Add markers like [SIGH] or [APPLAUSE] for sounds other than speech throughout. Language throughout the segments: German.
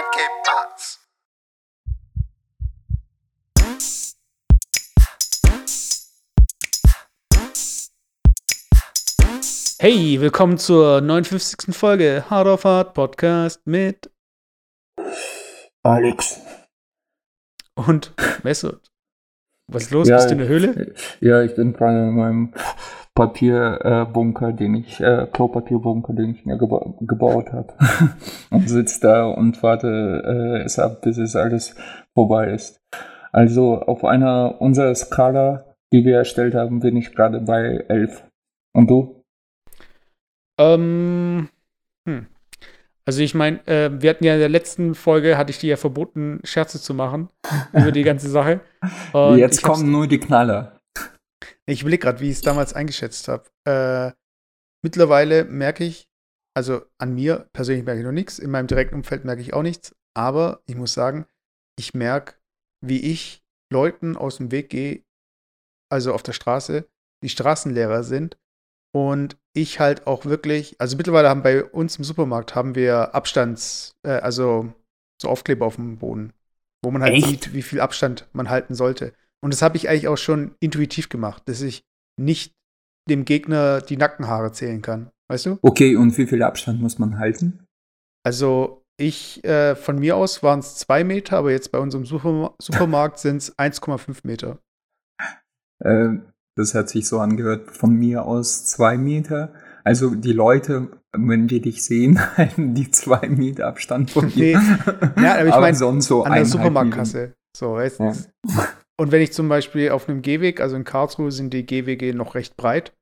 and Cape Arts. Hey, willkommen zur 59. Folge Hard of Hard Podcast mit Alex. und Mesut. Was ist los? Ja, Bist du in der Höhle? Ja, ich bin gerade in meinem Papierbunker, den ich, äh, Klopapierbunker, den ich mir geba gebaut habe. [LAUGHS] und sitze da und warte äh, es ab, bis es alles vorbei ist. Also auf einer unserer Skala, die wir erstellt haben, bin ich gerade bei 11. Und du? Ähm, hm. Also ich meine, äh, wir hatten ja in der letzten Folge, hatte ich dir ja verboten, Scherze zu machen [LAUGHS] über die ganze Sache. Und Jetzt kommen nur die Knaller. Ich überlege gerade, wie ich es damals eingeschätzt habe. Äh, mittlerweile merke ich, also an mir persönlich merke ich noch nichts, in meinem direkten Umfeld merke ich auch nichts, aber ich muss sagen, ich merke, wie ich Leuten aus dem Weg gehe, also auf der Straße, die Straßenlehrer sind und ich halt auch wirklich, also mittlerweile haben bei uns im Supermarkt haben wir Abstands, äh, also so Aufkleber auf dem Boden, wo man halt Echt? sieht, wie viel Abstand man halten sollte. Und das habe ich eigentlich auch schon intuitiv gemacht, dass ich nicht dem Gegner die Nackenhaare zählen kann. Weißt du? Okay, und wie viel Abstand muss man halten? Also ich, äh, von mir aus waren es zwei Meter, aber jetzt bei unserem Superma [LAUGHS] Supermarkt sind es 1,5 Meter. Äh, das hat sich so angehört, von mir aus zwei Meter. Also die Leute, wenn die dich sehen, [LAUGHS] halten die zwei Meter Abstand von [LAUGHS] Nee. dir. Ja, aber ich mein, sonst so An der Supermarktkasse. So, weißt du? Ja. Und wenn ich zum Beispiel auf einem Gehweg, also in Karlsruhe sind die Gehwege noch recht breit,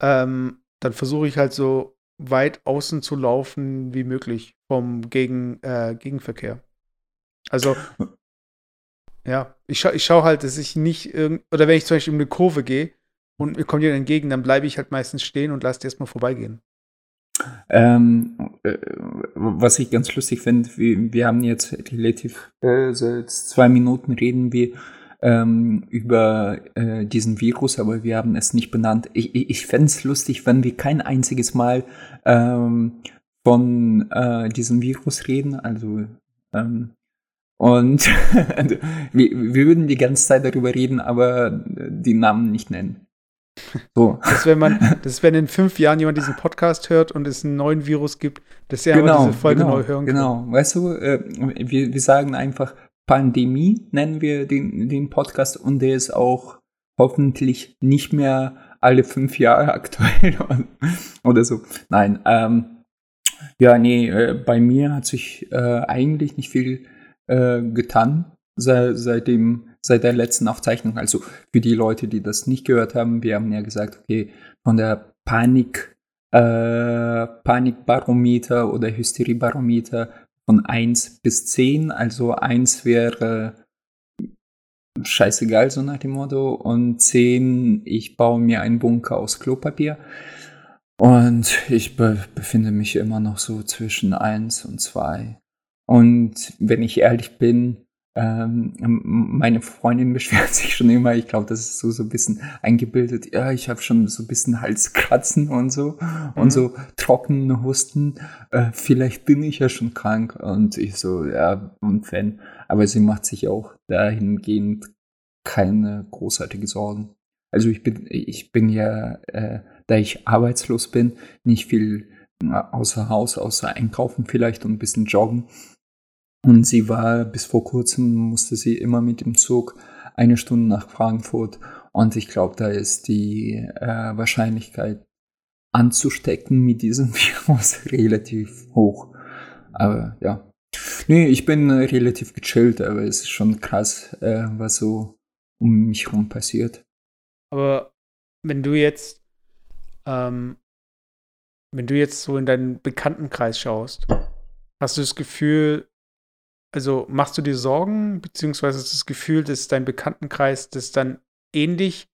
ähm, dann versuche ich halt so weit außen zu laufen wie möglich vom Gegen, äh, Gegenverkehr. Also, [LAUGHS] ja, ich, scha ich schaue halt, dass ich nicht irgend oder wenn ich zum Beispiel um eine Kurve gehe und mir kommt jemand entgegen, dann bleibe ich halt meistens stehen und lasse die erstmal vorbeigehen. Ähm, äh, was ich ganz lustig finde, wir, wir haben jetzt relativ, äh, seit zwei Minuten reden wir ähm, über äh, diesen Virus, aber wir haben es nicht benannt. Ich, ich, ich fände es lustig, wenn wir kein einziges Mal ähm, von äh, diesem Virus reden, also ähm, und [LAUGHS] wir, wir würden die ganze Zeit darüber reden, aber die Namen nicht nennen. So. [LAUGHS] Dass wenn man, [LAUGHS] dass wenn in fünf Jahren jemand diesen Podcast hört und es einen neuen Virus gibt, dass er genau, diese Folge genau, neu hören kann. Genau, weißt du, äh, wir, wir sagen einfach Pandemie, nennen wir den, den Podcast und der ist auch hoffentlich nicht mehr alle fünf Jahre [LAUGHS] aktuell oder so. Nein, ähm, ja, nee, äh, bei mir hat sich äh, eigentlich nicht viel äh, getan seit, seit, dem, seit der letzten Aufzeichnung. Also für die Leute, die das nicht gehört haben, wir haben ja gesagt, okay, von der Panik äh, Panikbarometer oder Hysteriebarometer von 1 bis 10. Also 1 wäre scheißegal, so nach dem Motto. Und 10, ich baue mir einen Bunker aus Klopapier. Und ich be befinde mich immer noch so zwischen 1 und 2. Und wenn ich ehrlich bin, ähm, meine Freundin beschwert [LAUGHS] sich schon immer, ich glaube, das ist so, so ein bisschen eingebildet, ja, ich habe schon so ein bisschen Halskratzen und so und Mhm. so trockenen Husten, äh, vielleicht bin ich ja schon krank und ich so, ja, und wenn, aber sie macht sich auch dahingehend keine großartige Sorgen. Also ich bin, ich bin ja, äh, da ich arbeitslos bin, nicht viel äh, außer Haus, außer einkaufen vielleicht und ein bisschen joggen. Und sie war bis vor kurzem, musste sie immer mit dem Zug eine Stunde nach Frankfurt. Und ich glaube, da ist die äh, Wahrscheinlichkeit anzustecken mit diesem [LAUGHS] Virus relativ hoch. Aber ja. Nee, ich bin äh, relativ gechillt, aber es ist schon krass, äh, was so um mich herum passiert. Aber wenn du jetzt, ähm, wenn du jetzt so in deinen Bekanntenkreis schaust, hast du das Gefühl, also machst du dir Sorgen, beziehungsweise das Gefühl, dass dein Bekanntenkreis das dann ähnlich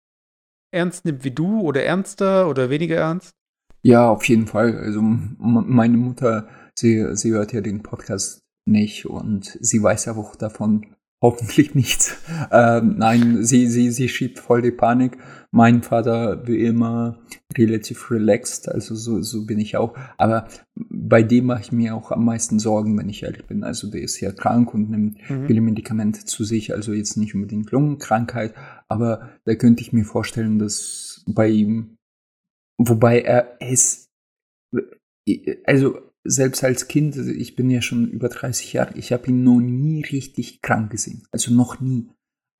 ernst nimmt wie du oder ernster oder weniger ernst? Ja, auf jeden Fall. Also meine Mutter, sie, sie hört ja den Podcast nicht und sie weiß ja auch davon hoffentlich nichts. Ähm, nein, sie, sie, sie schiebt voll die Panik. Mein Vater wie immer relativ relaxed, also so, so bin ich auch. Aber bei dem mache ich mir auch am meisten Sorgen, wenn ich ehrlich bin. Also der ist ja krank und nimmt mhm. viele Medikamente zu sich, also jetzt nicht unbedingt Lungenkrankheit, aber da könnte ich mir vorstellen, dass bei ihm, wobei er ist, also selbst als Kind, also ich bin ja schon über 30 Jahre, ich habe ihn noch nie richtig krank gesehen. Also noch nie.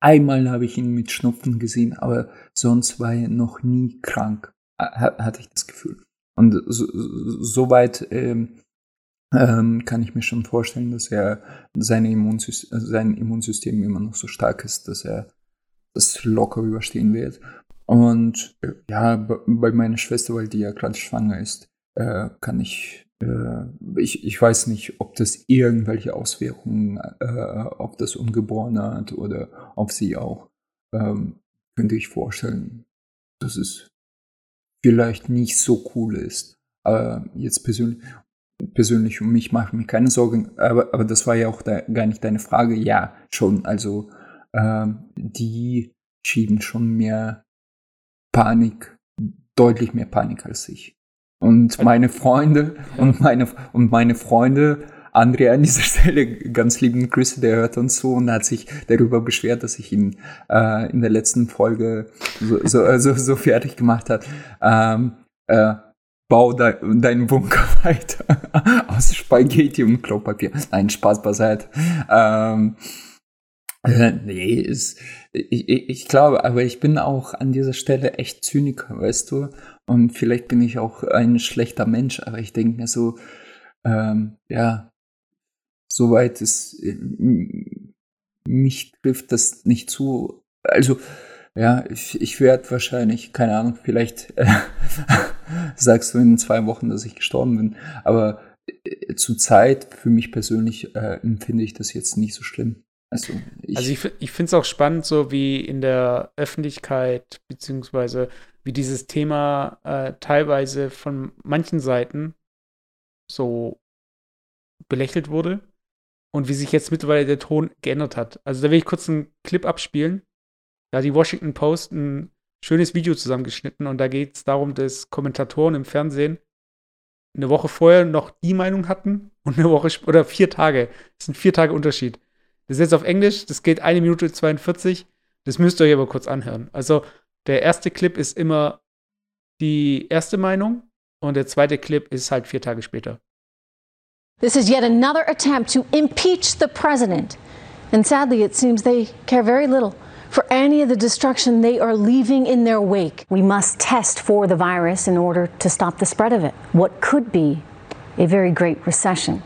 Einmal habe ich ihn mit Schnupfen gesehen, aber sonst war er noch nie krank, hatte ich das Gefühl. Und soweit so ähm, ähm, kann ich mir schon vorstellen, dass er seine Immunsystem, sein Immunsystem immer noch so stark ist, dass er das locker überstehen wird. Und äh, ja, bei meiner Schwester, weil die ja gerade schwanger ist, äh, kann ich ich, ich weiß nicht, ob das irgendwelche Auswirkungen äh, auf das Ungeborene hat oder auf sie auch. Ähm, könnte ich vorstellen, dass es vielleicht nicht so cool ist. Aber jetzt persönlich, persönlich um mich mache ich mir keine Sorgen. Aber, aber das war ja auch da, gar nicht deine Frage. Ja, schon. Also ähm, die schieben schon mehr Panik, deutlich mehr Panik als ich. Und meine Freunde und meine, und meine Freunde, Andrea an dieser [LAUGHS] Stelle, ganz lieben Grüße, der hört uns so und hat sich darüber beschwert, dass ich ihn äh, in der letzten Folge so, so, so, so fertig gemacht hat. Ähm, äh, bau de deinen Bunker [LAUGHS] weiter aus Spaghetti und Klopapier. Nein, Spaß beiseite. Ähm, äh, nee, ist, ich, ich glaube, aber ich bin auch an dieser Stelle echt Zyniker, weißt du? Und vielleicht bin ich auch ein schlechter Mensch, aber ich denke mir so, ähm, ja, soweit es äh, mich trifft das nicht zu. Also, ja, ich, ich werde wahrscheinlich, keine Ahnung, vielleicht äh, [LAUGHS] sagst du in zwei Wochen, dass ich gestorben bin, aber äh, zur Zeit, für mich persönlich, äh, empfinde ich das jetzt nicht so schlimm. Also ich, also ich, ich finde es auch spannend, so wie in der Öffentlichkeit, beziehungsweise wie dieses Thema äh, teilweise von manchen Seiten so belächelt wurde und wie sich jetzt mittlerweile der Ton geändert hat. Also da will ich kurz einen Clip abspielen. Da hat die Washington Post ein schönes Video zusammengeschnitten und da geht es darum, dass Kommentatoren im Fernsehen eine Woche vorher noch die Meinung hatten und eine Woche oder vier Tage. Das sind vier Tage Unterschied. Das ist jetzt auf Englisch, das geht eine Minute 42. Das müsst ihr euch aber kurz anhören. Also, der erste Clip ist immer die erste Meinung und der zweite Clip ist halt vier Tage später. This is yet another attempt to impeach the president. And sadly, it seems they care very little for any of the destruction they are leaving in their wake. We must test for the virus in order to stop the spread of it. What could be a very great recession.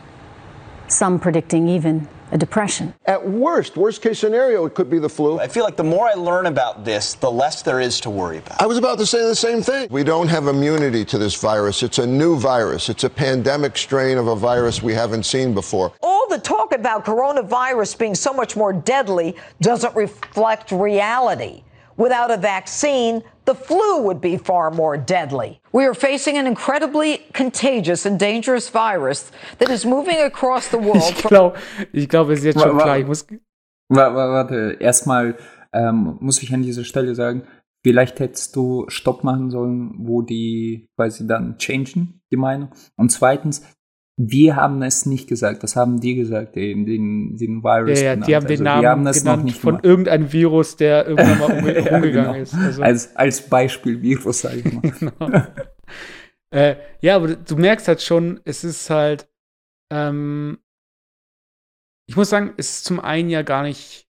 Some predicting even a depression. At worst, worst case scenario, it could be the flu. I feel like the more I learn about this, the less there is to worry about. I was about to say the same thing. We don't have immunity to this virus. It's a new virus. It's a pandemic strain of a virus we haven't seen before. All the talk about coronavirus being so much more deadly doesn't reflect reality. Without a vaccine, the flu would be far more deadly. We are facing an incredibly contagious and dangerous virus that is moving across the [LAUGHS] world. Ich glaube, ich glaub, es ist jetzt schon klar. Ich muss warte, erstmal ähm, muss ich an dieser Stelle sagen, vielleicht hättest du Stopp machen sollen, wo die quasi dann changen, die Meinung. Und zweitens, wir haben es nicht gesagt, das haben die gesagt, den, den, den Virus. Ja, ja die haben den also, Namen haben genannt von gemacht. irgendeinem Virus, der irgendwann mal [LAUGHS] umge ja, umgegangen genau. ist. Also. Als, als Beispiel Virus, sag ich mal. [LAUGHS] genau. äh, ja, aber du merkst halt schon, es ist halt, ähm, ich muss sagen, es ist zum einen ja gar nicht,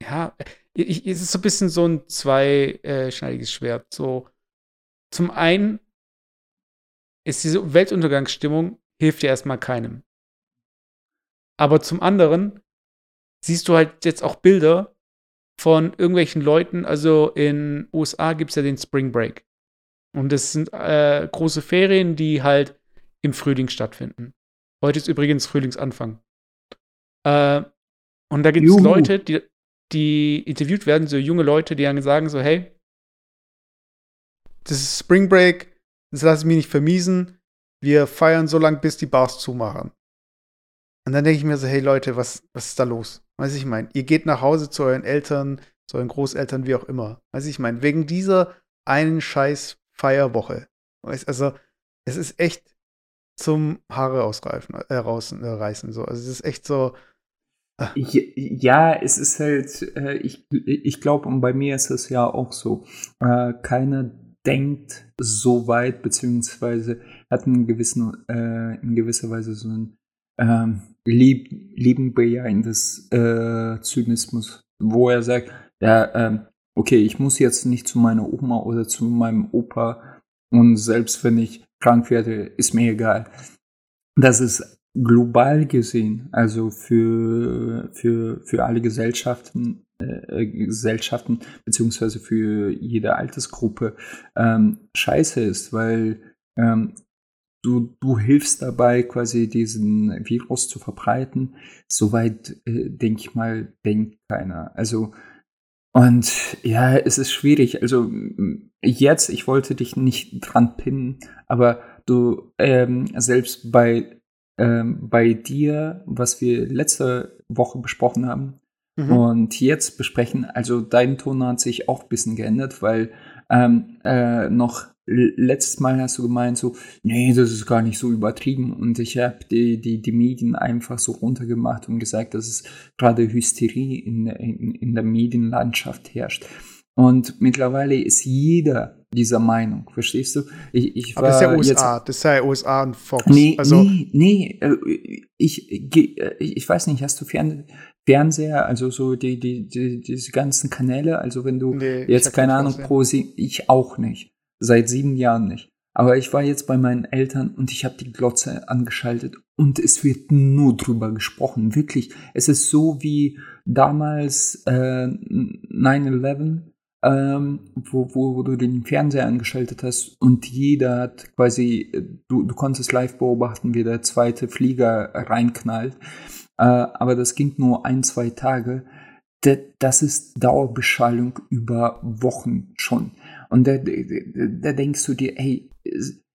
ja, ich, es ist so ein bisschen so ein zweischneidiges Schwert. So, zum einen ist diese Weltuntergangsstimmung, hilft ja erstmal keinem. Aber zum anderen siehst du halt jetzt auch Bilder von irgendwelchen Leuten, also in USA gibt es ja den Spring Break. Und das sind äh, große Ferien, die halt im Frühling stattfinden. Heute ist übrigens Frühlingsanfang. Äh, und da gibt es Leute, die, die interviewt werden, so junge Leute, die dann sagen so, hey, das ist Spring Break, das lasse ich mir nicht vermiesen. Wir feiern so lange, bis die Bars zumachen. Und dann denke ich mir so, hey Leute, was, was ist da los? Weiß ich meine, ihr geht nach Hause zu euren Eltern, zu euren Großeltern, wie auch immer. Weiß ich meine, wegen dieser einen scheiß Feierwoche. Also, es ist echt zum Haare ausreifen, äh, rausreißen. So. Also, es ist echt so. Äh. Ja, es ist halt, äh, ich, ich glaube, und bei mir ist es ja auch so, äh, keiner denkt so weit, beziehungsweise hat einen gewissen, äh, in gewisser Weise so ein ähm, lieb, liebenbejahendes äh, Zynismus, wo er sagt, ja, ähm, okay, ich muss jetzt nicht zu meiner Oma oder zu meinem Opa und selbst wenn ich krank werde, ist mir egal. Das ist global gesehen, also für, für, für alle Gesellschaften, äh, Gesellschaften beziehungsweise für jede Altersgruppe ähm, scheiße ist, weil ähm, du, du hilfst dabei, quasi diesen Virus zu verbreiten. Soweit, äh, denke ich mal, denkt keiner. Also, und ja, es ist schwierig. Also, jetzt, ich wollte dich nicht dran pinnen, aber du, ähm, selbst bei, ähm, bei dir, was wir letzte Woche besprochen haben, mhm. und jetzt besprechen, also dein Ton hat sich auch ein bisschen geändert, weil ähm, äh, noch letztes Mal hast du gemeint so, nee, das ist gar nicht so übertrieben und ich habe die, die, die Medien einfach so runtergemacht und gesagt, dass es gerade Hysterie in, in, in der Medienlandschaft herrscht. Und mittlerweile ist jeder dieser Meinung, verstehst du? Ich, ich Aber das ist ja USA, jetzt, das ist ja USA und Fox. Nee, also, nee, nee, äh, ich, ich, ich weiß nicht, hast du Fern Fernseher, also so die, die, die, diese ganzen Kanäle, also wenn du nee, jetzt, keine Ahnung, pro sie, ich auch nicht. Seit sieben Jahren nicht. Aber ich war jetzt bei meinen Eltern und ich habe die Glotze angeschaltet und es wird nur drüber gesprochen. Wirklich. Es ist so wie damals äh, 9-11, ähm, wo, wo, wo du den Fernseher angeschaltet hast und jeder hat quasi, du, du konntest live beobachten, wie der zweite Flieger reinknallt. Äh, aber das ging nur ein, zwei Tage. Das ist Dauerbeschallung über Wochen schon. Und da, da, denkst du dir, ey,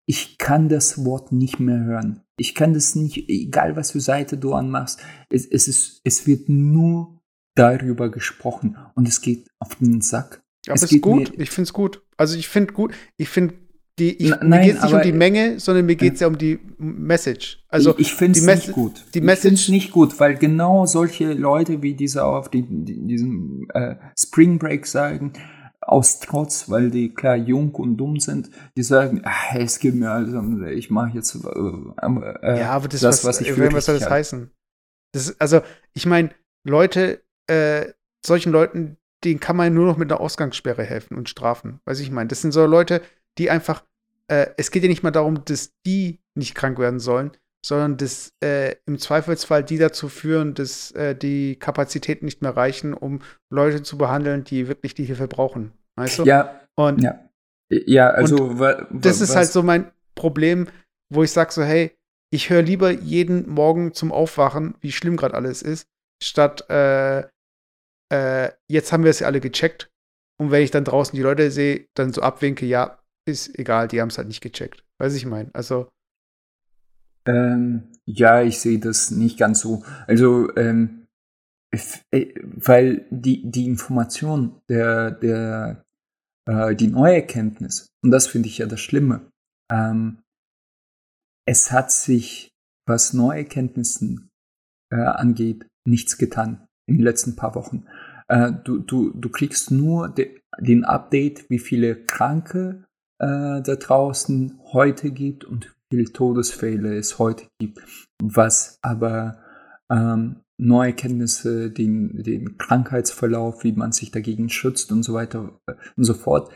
ich kann das Wort nicht mehr hören. Ich kann das nicht, egal was für Seite du anmachst, es, es, ist, es wird nur darüber gesprochen und es geht auf den Sack. Aber es ist gut, ich finde es gut. Also ich finde gut, ich finde die, ich, Nein, mir geht es nicht um die Menge, sondern mir geht es ja um die Message. Also ich, ich finde es nicht gut. Die Message ich finde es nicht gut, weil genau solche Leute wie diese auf die, die, diesem äh, Spring Break sagen, aus Trotz, weil die klar jung und dumm sind, die sagen, ach, es geht mir also, ich mache jetzt äh, äh, ja, aber das, das was, was ich will. Was soll das halt. heißen? Das ist, also, ich meine, Leute, äh, solchen Leuten, denen kann man nur noch mit einer Ausgangssperre helfen und strafen. Weiß ich meine, das sind so Leute, die einfach, äh, es geht ja nicht mal darum, dass die nicht krank werden sollen, sondern dass äh, im Zweifelsfall die dazu führen, dass äh, die Kapazitäten nicht mehr reichen, um Leute zu behandeln, die wirklich die Hilfe brauchen. Weißt du? Ja. Und ja, ja also das ist halt so mein Problem, wo ich sage so, hey, ich höre lieber jeden Morgen zum Aufwachen, wie schlimm gerade alles ist, statt äh, äh, jetzt haben wir es ja alle gecheckt. Und wenn ich dann draußen die Leute sehe, dann so abwinke, ja, ist egal, die haben es halt nicht gecheckt. Weiß ich mein. Also ähm, ja, ich sehe das nicht ganz so. Also, ähm, äh, weil die, die Information, der, der, äh, die neue Erkenntnis, und das finde ich ja das Schlimme, ähm, es hat sich, was neue Erkenntnissen äh, angeht, nichts getan in den letzten paar Wochen. Äh, du, du, du kriegst nur de, den Update, wie viele Kranke äh, da draußen heute gibt und viele Todesfälle es heute gibt, was aber ähm, neue Kenntnisse, den, den Krankheitsverlauf, wie man sich dagegen schützt und so weiter äh, und so fort,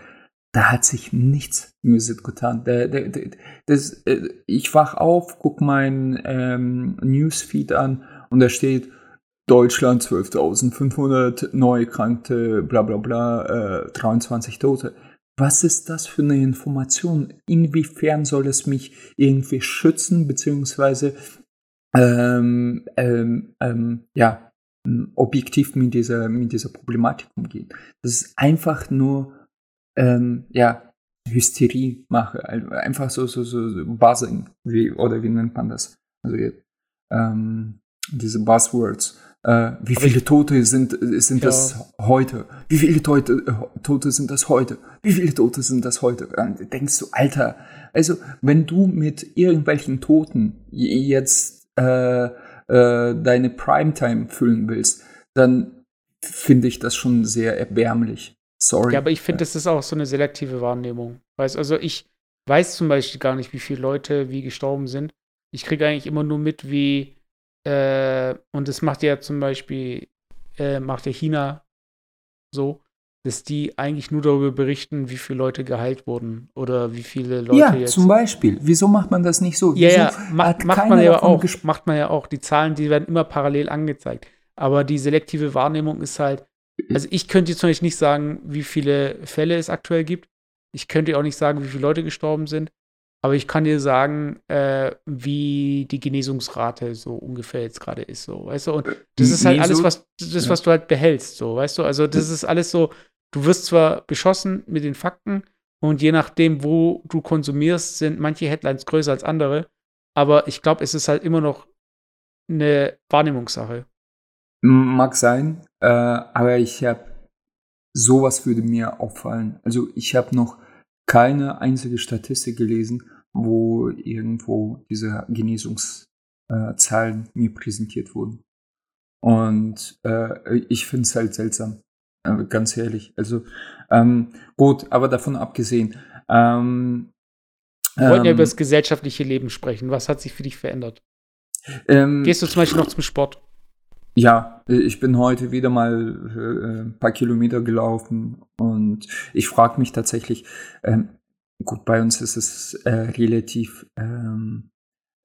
da hat sich nichts Visit getan. Der, der, der, das, äh, ich wach auf, guck mein ähm, Newsfeed an und da steht Deutschland 12.500 neu Krankte, bla bla bla, äh, 23 Tote was ist das für eine Information? Inwiefern soll es mich irgendwie schützen, beziehungsweise ähm, ähm, ähm, ja, objektiv mit dieser, mit dieser Problematik umgehen? Das ist einfach nur ähm, ja, Hysterie mache, einfach so, so, so Buzzing, wie, oder wie nennt man das? Also ähm, diese Buzzwords Äh, wie viele Tote sind, sind Ja. das heute? Wie viele Tote, äh, Tote sind das heute? Wie viele Tote sind das heute? Dann denkst du, Alter, also wenn du mit irgendwelchen Toten jetzt äh, äh, deine Primetime füllen willst, dann finde ich das schon sehr erbärmlich. Sorry. Ja, aber ich finde, das ist auch so eine selektive Wahrnehmung. Weißt, also ich weiß zum Beispiel gar nicht, wie viele Leute wie gestorben sind. Ich kriege eigentlich immer nur mit, wie, äh, und das macht ja zum Beispiel, äh, macht ja China so, dass die eigentlich nur darüber berichten, wie viele Leute geheilt wurden oder wie viele Leute ja, jetzt. zum Beispiel. Wieso macht man das nicht so? Ja, Wieso ja, macht, macht man ja auch. Macht man ja auch. Die Zahlen, die werden immer parallel angezeigt. Aber die selektive Wahrnehmung ist halt, also ich könnte jetzt zum Beispiel nicht sagen, wie viele Fälle es aktuell gibt. Ich könnte auch nicht sagen, wie viele Leute gestorben sind. Aber ich kann dir sagen, äh, wie die Genesungsrate so ungefähr jetzt gerade ist, so, weißt du? Und das ist halt alles, was, das, was du halt behältst, so, weißt du? Also, das ist alles so, du wirst zwar beschossen mit den Fakten und je nachdem, wo du konsumierst, sind manche Headlines größer als andere. Aber ich glaube, es ist halt immer noch eine Wahrnehmungssache. Mag sein, äh, aber ich habe sowas würde mir auffallen. Also ich habe noch keine einzige Statistik gelesen, wo irgendwo diese Genesungszahlen mir präsentiert wurden. Und äh, ich finde es halt seltsam, äh, ganz ehrlich. Also ähm, gut, aber davon abgesehen. Ähm, Wir wollten ja ähm, über das gesellschaftliche Leben sprechen. Was hat sich für dich verändert? ähm, Gehst du zum Beispiel noch zum Sport? Ja, äh, ich bin heute wieder mal äh, ein paar Kilometer gelaufen und ich frage mich tatsächlich, ähm, gut, bei uns ist es äh, relativ ähm,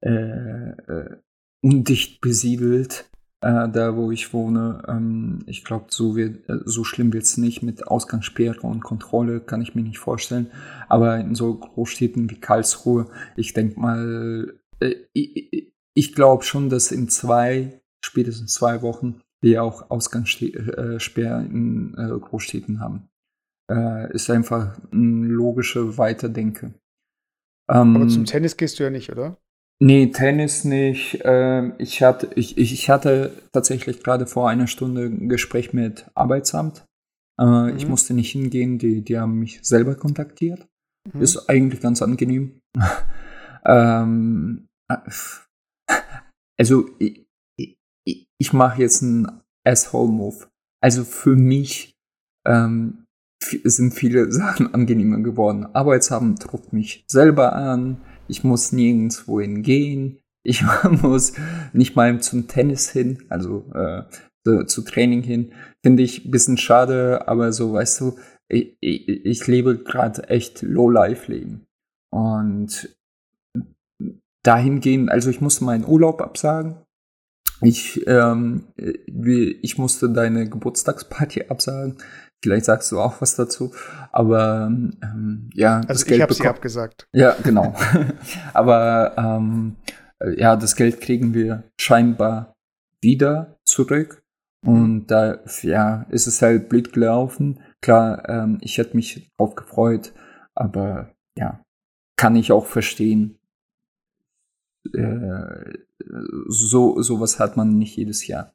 äh, äh, undicht besiedelt, äh, da wo ich wohne. Ähm, ich glaube, so, wird, äh, so schlimm wird es nicht mit Ausgangssperre und Kontrolle, kann ich mir nicht vorstellen. Aber in so Großstädten wie Karlsruhe, ich denke mal, äh, ich, ich glaube schon, dass in zwei spätestens zwei Wochen wir auch Ausgangssperre in Großstädten haben. Äh, ist einfach ein logische Weiterdenke. Ähm, Aber zum Tennis gehst du ja nicht, oder? Nee, Tennis nicht. Ähm, ich, hatte, ich, ich, ich hatte tatsächlich gerade vor einer Stunde ein Gespräch mit Arbeitsamt. Äh, Ich Mhm. musste nicht hingehen, die, die haben mich selber kontaktiert. Mhm. Ist eigentlich ganz angenehm. [LAUGHS] ähm, äh, also, ich, ich, ich mache jetzt einen Asshole-Move. Also für mich ähm, sind viele [LAUGHS] Sachen angenehmer geworden. Arbeitsamt druckt mich selber an. Ich muss nirgendwo hingehen. Ich [LAUGHS] muss nicht mal zum Tennis hin, also äh, zu, zu Training hin. Finde ich ein bisschen schade, aber so, weißt du, ich, ich, ich lebe gerade echt Low-Life-Leben. Und dahingehend, also ich musste meinen Urlaub absagen. Ich, ähm, wie- ich musste deine Geburtstagsparty absagen. Vielleicht sagst du auch was dazu. Aber ähm, ja, das Also ich Geld habe sie abgesagt. ja, genau. [LAUGHS] Aber ähm, äh, ja, das Geld kriegen wir scheinbar wieder zurück. Und da ja, ist es halt blöd gelaufen. Klar, ähm, ich hätte mich drauf gefreut, aber ja, kann ich auch verstehen. Äh, so sowas hat man nicht jedes Jahr.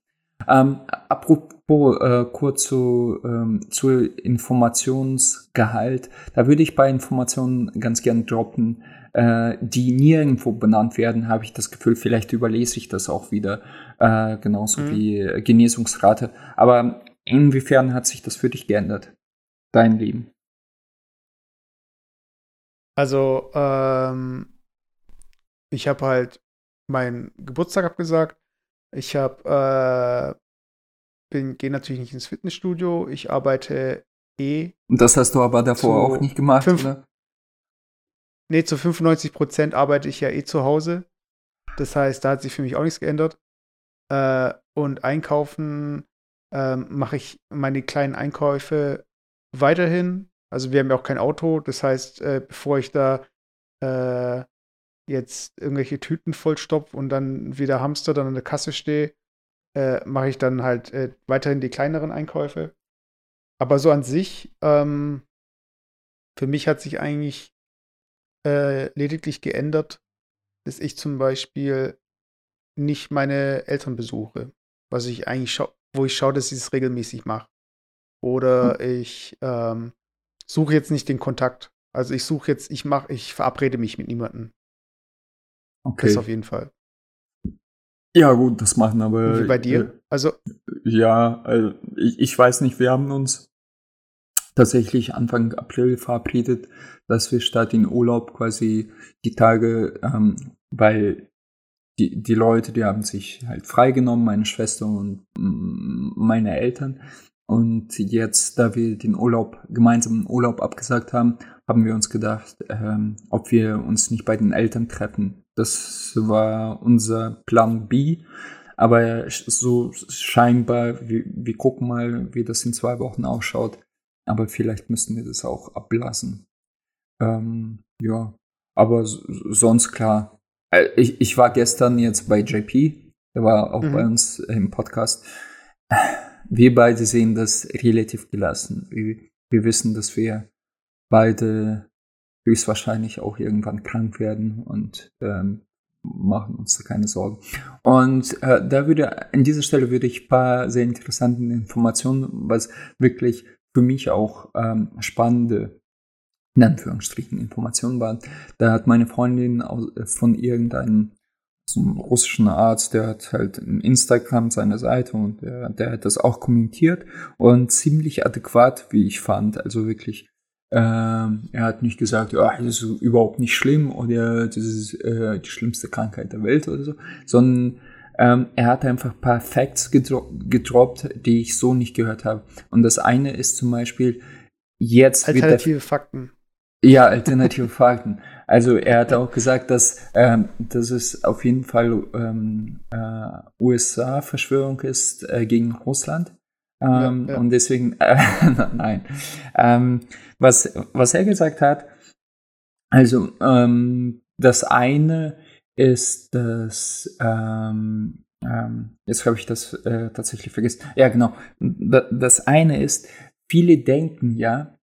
Ähm, apropos äh, kurz zu, ähm, zu Informationsgehalt, da würde ich bei Informationen ganz gern droppen, äh, die nirgendwo benannt werden, habe ich das Gefühl, vielleicht überlese ich das auch wieder, äh, genauso Mhm. wie äh, Genesungsrate. Aber inwiefern hat sich das für dich geändert? Dein Leben? Also, ähm, ich habe halt meinen Geburtstag abgesagt. Ich habe, äh, bin, gehe natürlich nicht ins Fitnessstudio. Ich arbeite eh, Und das hast du aber davor auch nicht gemacht, fünf- oder? nee, zu 95 Prozent arbeite ich ja eh zu Hause. Das heißt, da hat sich für mich auch nichts geändert. Äh, und einkaufen ähm, mache ich meine kleinen Einkäufe weiterhin. Also wir haben ja auch kein Auto. Das heißt, äh, bevor ich da äh, jetzt irgendwelche Tüten vollstopf und dann wieder Hamster dann an der Kasse stehe, äh, mache ich dann halt äh, weiterhin die kleineren Einkäufe. Aber so an sich, ähm, für mich hat sich eigentlich äh, lediglich geändert, dass ich zum Beispiel nicht meine Eltern besuche. was ich eigentlich wo ich schaue, dass ich es regelmäßig mache. Oder hm. ich ähm, suche jetzt nicht den Kontakt. Also ich suche jetzt, ich mache, ich verabrede mich mit niemandem. Okay. Das auf jeden Fall. Ja, gut, das machen aber. Wie bei dir? Äh, also. Ja, also ich, ich weiß nicht, wir haben uns tatsächlich Anfang April verabredet, dass wir statt in Urlaub quasi die Tage, ähm, weil die, die Leute, die haben sich halt freigenommen, meine Schwester und meine Eltern. Und jetzt, da wir den Urlaub, gemeinsamen Urlaub abgesagt haben, haben wir uns gedacht, ähm, ob wir uns nicht bei den Eltern treffen. Das war unser Plan B. Aber so scheinbar, wir, wir gucken mal, wie das in zwei Wochen ausschaut. Aber vielleicht müssten wir das auch ablassen. Ähm, ja, aber sonst klar. Äh, ich, ich war gestern jetzt bei JP, der war auch mhm. bei uns im Podcast. Wir beide sehen das relativ gelassen. Wir, wir wissen, dass wir beide höchstwahrscheinlich auch irgendwann krank werden und ähm, machen uns da keine Sorgen. Und äh, da würde an dieser Stelle würde ich ein paar sehr interessante Informationen, was wirklich für mich auch ähm, spannende, in Anführungsstrichen, Informationen waren. Da hat meine Freundin von irgendeinem so einem russischen Arzt, der hat halt in Instagram seine Seite und der, der hat das auch kommentiert und ziemlich adäquat, wie ich fand. Also wirklich, äh, er hat nicht gesagt, ja, das ist überhaupt nicht schlimm oder das ist äh, die schlimmste Krankheit der Welt oder so, sondern ähm, er hat einfach ein paar Facts gedro gedroppt, die ich so nicht gehört habe. Und das eine ist zum Beispiel, jetzt Alternative Fakten. Ja, alternative [LAUGHS] Fakten. Also er hat auch gesagt, dass, ähm, dass es auf jeden Fall ähm, äh, USA-Verschwörung ist äh, gegen Russland. Ähm, ja, ja. Und deswegen, [LAUGHS] äh, nein. Ähm, was, was er gesagt hat, also ähm, das eine ist das, ähm, ähm, jetzt habe ich das äh, tatsächlich vergessen. Ja, genau. Das eine ist, viele denken ja,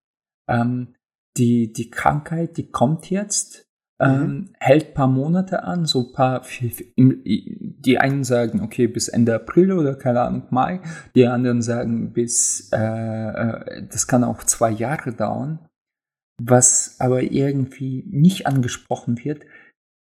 ähm, die, die Krankheit, die kommt jetzt, ähm, mhm. hält paar Monate an, so paar, die einen sagen, okay, bis Ende April oder keine Ahnung, Mai, die anderen sagen, bis, äh, äh das kann auch zwei Jahre dauern. Was aber irgendwie nicht angesprochen wird,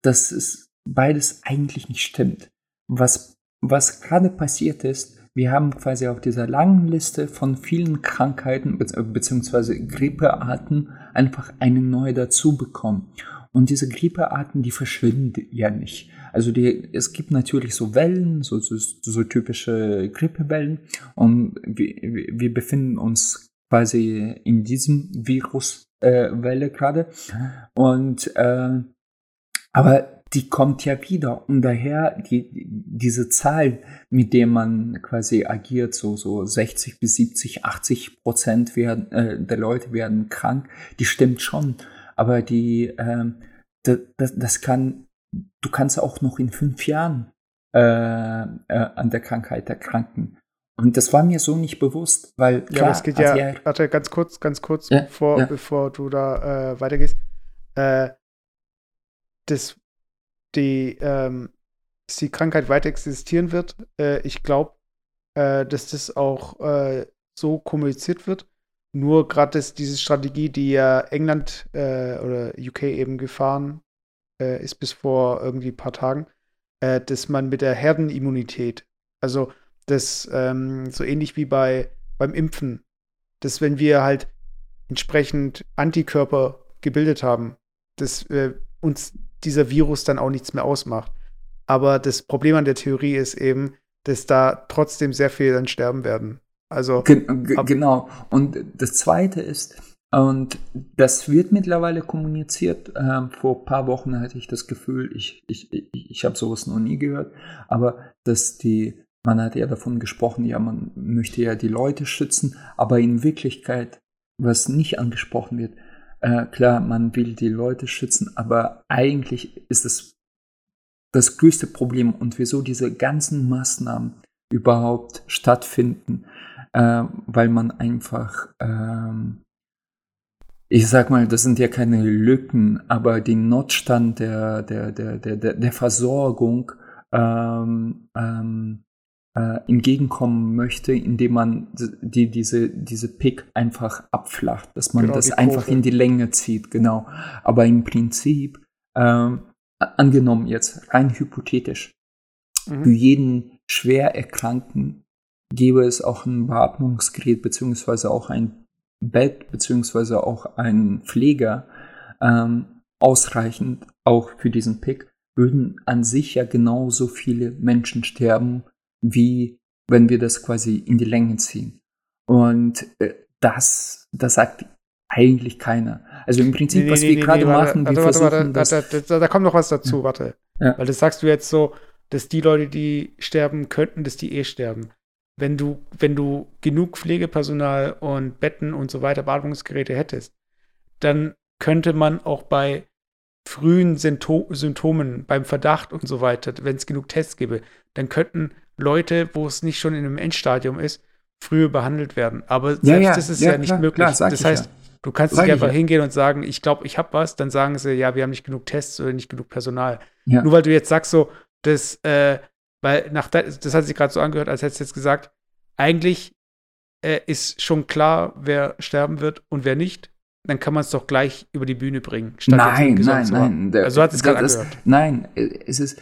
dass es beides eigentlich nicht stimmt. Was, was gerade passiert ist, wir haben quasi auf dieser langen Liste von vielen Krankheiten bzw. Grippearten einfach eine neue dazu bekommen. Und diese Grippearten, die verschwinden ja nicht. Also die, es gibt natürlich so Wellen, so, so, so typische Grippewellen. Und wir, wir befinden uns quasi in diesem Viruswelle äh, gerade. Und äh, aber die kommt ja wieder. Und daher die, diese Zahl, mit der man quasi agiert, so, so 60 bis 70, 80 Prozent werden, äh, der Leute werden krank, die stimmt schon. Aber die, äh, das, das, kann, du kannst auch noch in fünf Jahren äh, äh, an der Krankheit erkranken. Und das war mir so nicht bewusst, weil klar, ja, aber es geht ja, ja, warte, ganz kurz, ganz kurz, ja, bevor, ja. bevor du da äh, weitergehst. Äh, das die, ähm, dass die Krankheit weiter existieren wird. Äh, ich glaube, äh, dass das auch äh, so kommuniziert wird. Nur gerade diese Strategie, die ja England äh, oder UK eben gefahren äh, ist bis vor irgendwie ein paar Tagen, äh, dass man mit der Herdenimmunität, also das ähm, so ähnlich wie bei beim Impfen, dass wenn wir halt entsprechend Antikörper gebildet haben, dass uns dieser Virus dann auch nichts mehr ausmacht. Aber das Problem an der Theorie ist eben, dass da trotzdem sehr viele dann sterben werden. Also Gen genau. Und das Zweite ist, und das wird mittlerweile kommuniziert. Ähm, vor ein paar Wochen hatte ich das Gefühl, ich, ich, ich, ich habe sowas noch nie gehört, aber dass die, man hat ja davon gesprochen, ja, man möchte ja die Leute schützen, aber in Wirklichkeit, was nicht angesprochen wird, äh, klar, man will die Leute schützen, aber eigentlich ist es das größte Problem und wieso diese ganzen Maßnahmen überhaupt stattfinden, äh, weil man einfach, ähm, ich sag mal, das sind ja keine Lücken, aber den Notstand der, der, der, der, der Versorgung ähm, ähm, äh, entgegenkommen möchte, indem man die, diese, diese Pick einfach abflacht, dass man Genau, das einfach in die Länge zieht, genau. Aber im Prinzip, ähm, angenommen jetzt rein hypothetisch, für Mhm. jeden schwer Erkrankten gäbe es auch ein Beatmungsgerät beziehungsweise auch ein Bett beziehungsweise auch ein Pfleger ähm, ausreichend auch für diesen Pick, würden an sich ja genauso viele Menschen sterben, wie wenn wir das quasi in die Länge ziehen. Und äh, das, das sagt eigentlich keiner. Also im Prinzip, was wir gerade warte, machen, wir warte, versuchen warte, warte, da, da kommt noch was dazu, warte. Ja. Weil das sagst du jetzt so, dass die Leute, die sterben könnten, dass die eh sterben. Wenn du, wenn du genug Pflegepersonal und Betten und so weiter, Beatmungsgeräte hättest, dann könnte man auch bei frühen Sympto Symptomen, beim Verdacht und so weiter, wenn es genug Tests gäbe, dann könnten Leute, wo es nicht schon in einem Endstadium ist, früher behandelt werden. Aber selbst Ja, ja, das ist ja, ja, nicht klar, möglich. klar, das heißt, du kannst nicht ich einfach hingehen und sagen, ich glaube, ich habe was, dann sagen sie, ja, wir haben nicht genug Tests oder nicht genug Personal. Ja. Nur weil du jetzt sagst so, das, äh, weil nach das hat sich gerade so angehört, als hättest du jetzt gesagt, eigentlich äh, ist schon klar, wer sterben wird und wer nicht. Dann kann man es doch gleich über die Bühne bringen. Nein, nein, nein. der- Also so hat es gerade angehört. Nein, es ist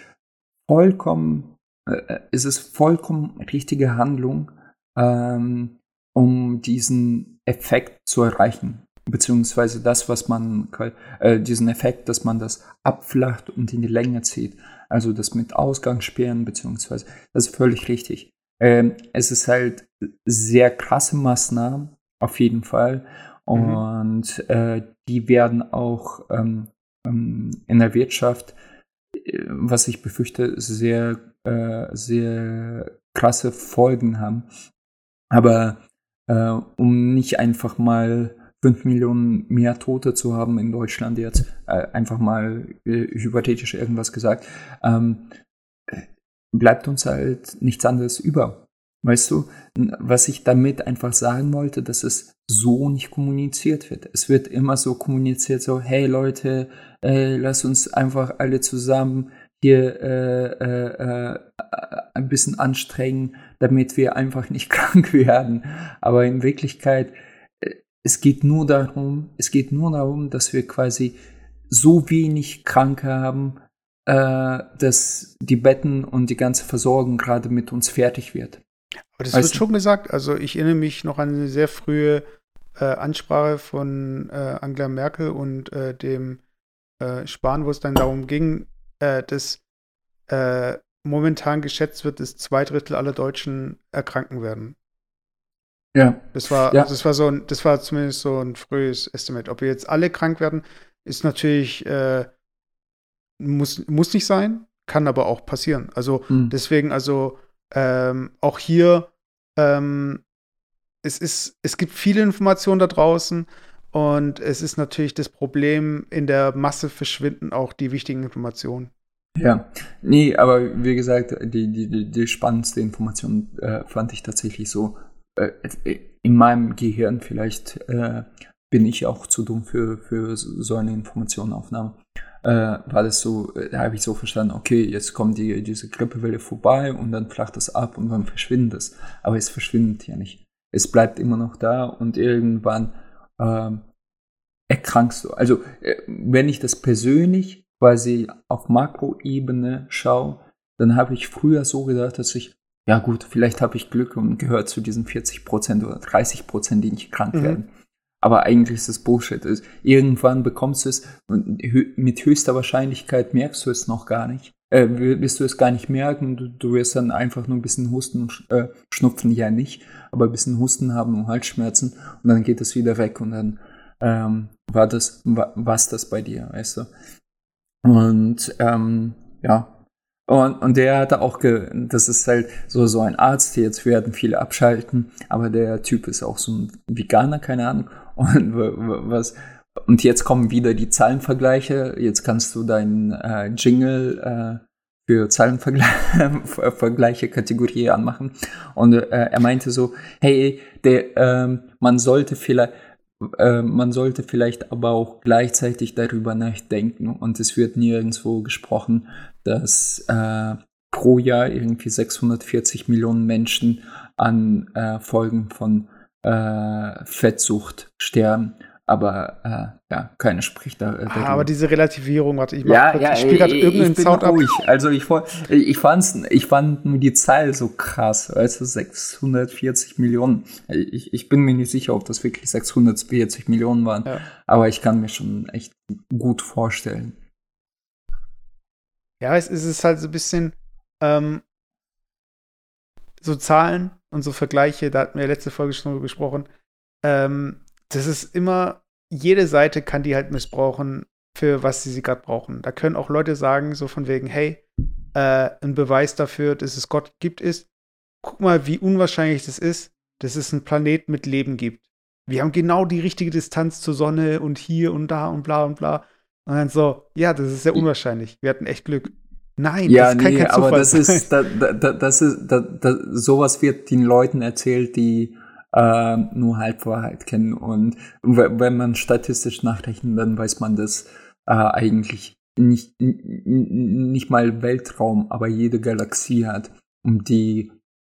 vollkommen, äh, es ist vollkommen richtige Handlung, ähm, um diesen Effekt zu erreichen. Beziehungsweise das, was man, äh, diesen Effekt, dass man das abflacht und in die Länge zieht. Also das mit Ausgangssperren, beziehungsweise, das ist völlig richtig. Ähm, es ist halt sehr krasse Maßnahmen, auf jeden Fall. Mhm. Und äh, die werden auch ähm, ähm, in der Wirtschaft, äh, was ich befürchte, sehr, äh, sehr krasse Folgen haben. Aber äh, um nicht einfach mal 5 Millionen mehr Tote zu haben in Deutschland jetzt, äh, einfach mal äh, hypothetisch irgendwas gesagt, ähm, äh, bleibt uns halt nichts anderes über. Weißt du, was ich damit einfach sagen wollte, dass es so nicht kommuniziert wird. Es wird immer so kommuniziert, so, hey Leute, äh, lass uns einfach alle zusammen hier äh, äh, äh, ein bisschen anstrengen, damit wir einfach nicht [LAUGHS] krank werden. Aber in Wirklichkeit, es geht nur darum, es geht nur darum, dass wir quasi so wenig Kranke haben, äh, dass die Betten und die ganze Versorgung gerade mit uns fertig wird. Aber das Weißt wird du? schon gesagt. Also ich erinnere mich noch an eine sehr frühe äh, Ansprache von äh, Angela Merkel und äh, dem äh, Spahn, wo es dann darum ging, äh, dass momentan geschätzt wird, dass zwei Drittel aller Deutschen erkranken werden. Ja. Das war, Ja. das war so ein, das war zumindest so ein frühes Estimate. Ob wir jetzt alle krank werden, ist natürlich äh, muss, muss nicht sein, kann aber auch passieren. Also Mhm. deswegen, also ähm, auch hier, ähm, es ist, es gibt viele Informationen da draußen und es ist natürlich das Problem, in der Masse verschwinden auch die wichtigen Informationen. Ja, nee, aber wie gesagt, die, die, die, die spannendste Information äh, fand ich tatsächlich so, in meinem Gehirn vielleicht äh, bin ich auch zu dumm für, für so eine Informationenaufnahme. Äh, war das so, äh, da habe ich so verstanden, okay, jetzt kommt die, diese Grippewelle vorbei und dann flacht das ab und dann verschwindet es. Aber es verschwindet ja nicht. Es bleibt immer noch da und irgendwann ähm, erkrankst du. Also, äh, wenn ich das persönlich quasi auf Makroebene schaue, dann habe ich früher so gedacht, dass ich, ja gut, vielleicht habe ich Glück und gehört zu diesen 40% oder 30%, die nicht krank Mhm. werden. Aber eigentlich ist es Bullshit. Es- Irgendwann bekommst du es und mit höchster Wahrscheinlichkeit merkst du es noch gar nicht. Äh, wirst du es gar nicht merken. Du, du wirst dann einfach nur ein bisschen Husten und äh, Schnupfen ja nicht, aber ein bisschen Husten haben und Halsschmerzen und dann geht es wieder weg und dann ähm, war das, wa- was das bei dir, weißt du? Und ähm, ja. Und, und der hatte auch, ge das ist halt so, so ein Arzt, jetzt werden viele abschalten, aber der Typ ist auch so ein Veganer, keine Ahnung. Und was, und jetzt kommen wieder die Zahlenvergleiche. Jetzt kannst du deinen äh, Jingle äh, für Zahlenvergleiche [LAUGHS] Kategorie anmachen. Und äh, er meinte so, hey, der, ähm, man sollte vielleicht, äh, man sollte vielleicht aber auch gleichzeitig darüber nachdenken und es wird nirgendwo gesprochen, dass äh, pro Jahr irgendwie 640 Millionen Menschen an äh, Folgen von äh, Fettsucht sterben. Aber äh, ja, keiner spricht da. Äh, ah, aber diese Relativierung, warte, ich ja, ja, ich spiele gerade irgendeinen ich Sound ab. ruhig. Also ich, ich, fand's, ich fand nur die Zahl so krass, weißt du, 640 Millionen. Ich, ich bin mir nicht sicher, ob das wirklich 640 Millionen waren, Ja. aber ich kann mir schon echt gut vorstellen. Ja, es es ist halt so ein bisschen ähm, so Zahlen und so Vergleiche, da hatten wir letzte Folge schon drüber gesprochen. Ähm, das ist immer, jede Seite kann die halt missbrauchen, für was sie sie gerade brauchen. Da können auch Leute sagen, so von wegen, hey, äh, ein Beweis dafür, dass es Gott gibt, ist, guck mal, wie unwahrscheinlich das ist, dass es einen Planet mit Leben gibt. Wir haben genau die richtige Distanz zur Sonne und hier und da und bla und bla. Und dann so, ja, das ist sehr unwahrscheinlich. Wir hatten echt Glück. Nein, Ja, das kann nee, kein Zufall aber das sein. ist, [LAUGHS] da, da, da, das ist, da, sowas wird den Leuten erzählt, die äh, nur Halbwahrheit kennen. Und wenn man statistisch nachrechnet, dann weiß man, dass äh, eigentlich nicht, nicht mal Weltraum, aber jede Galaxie hat um die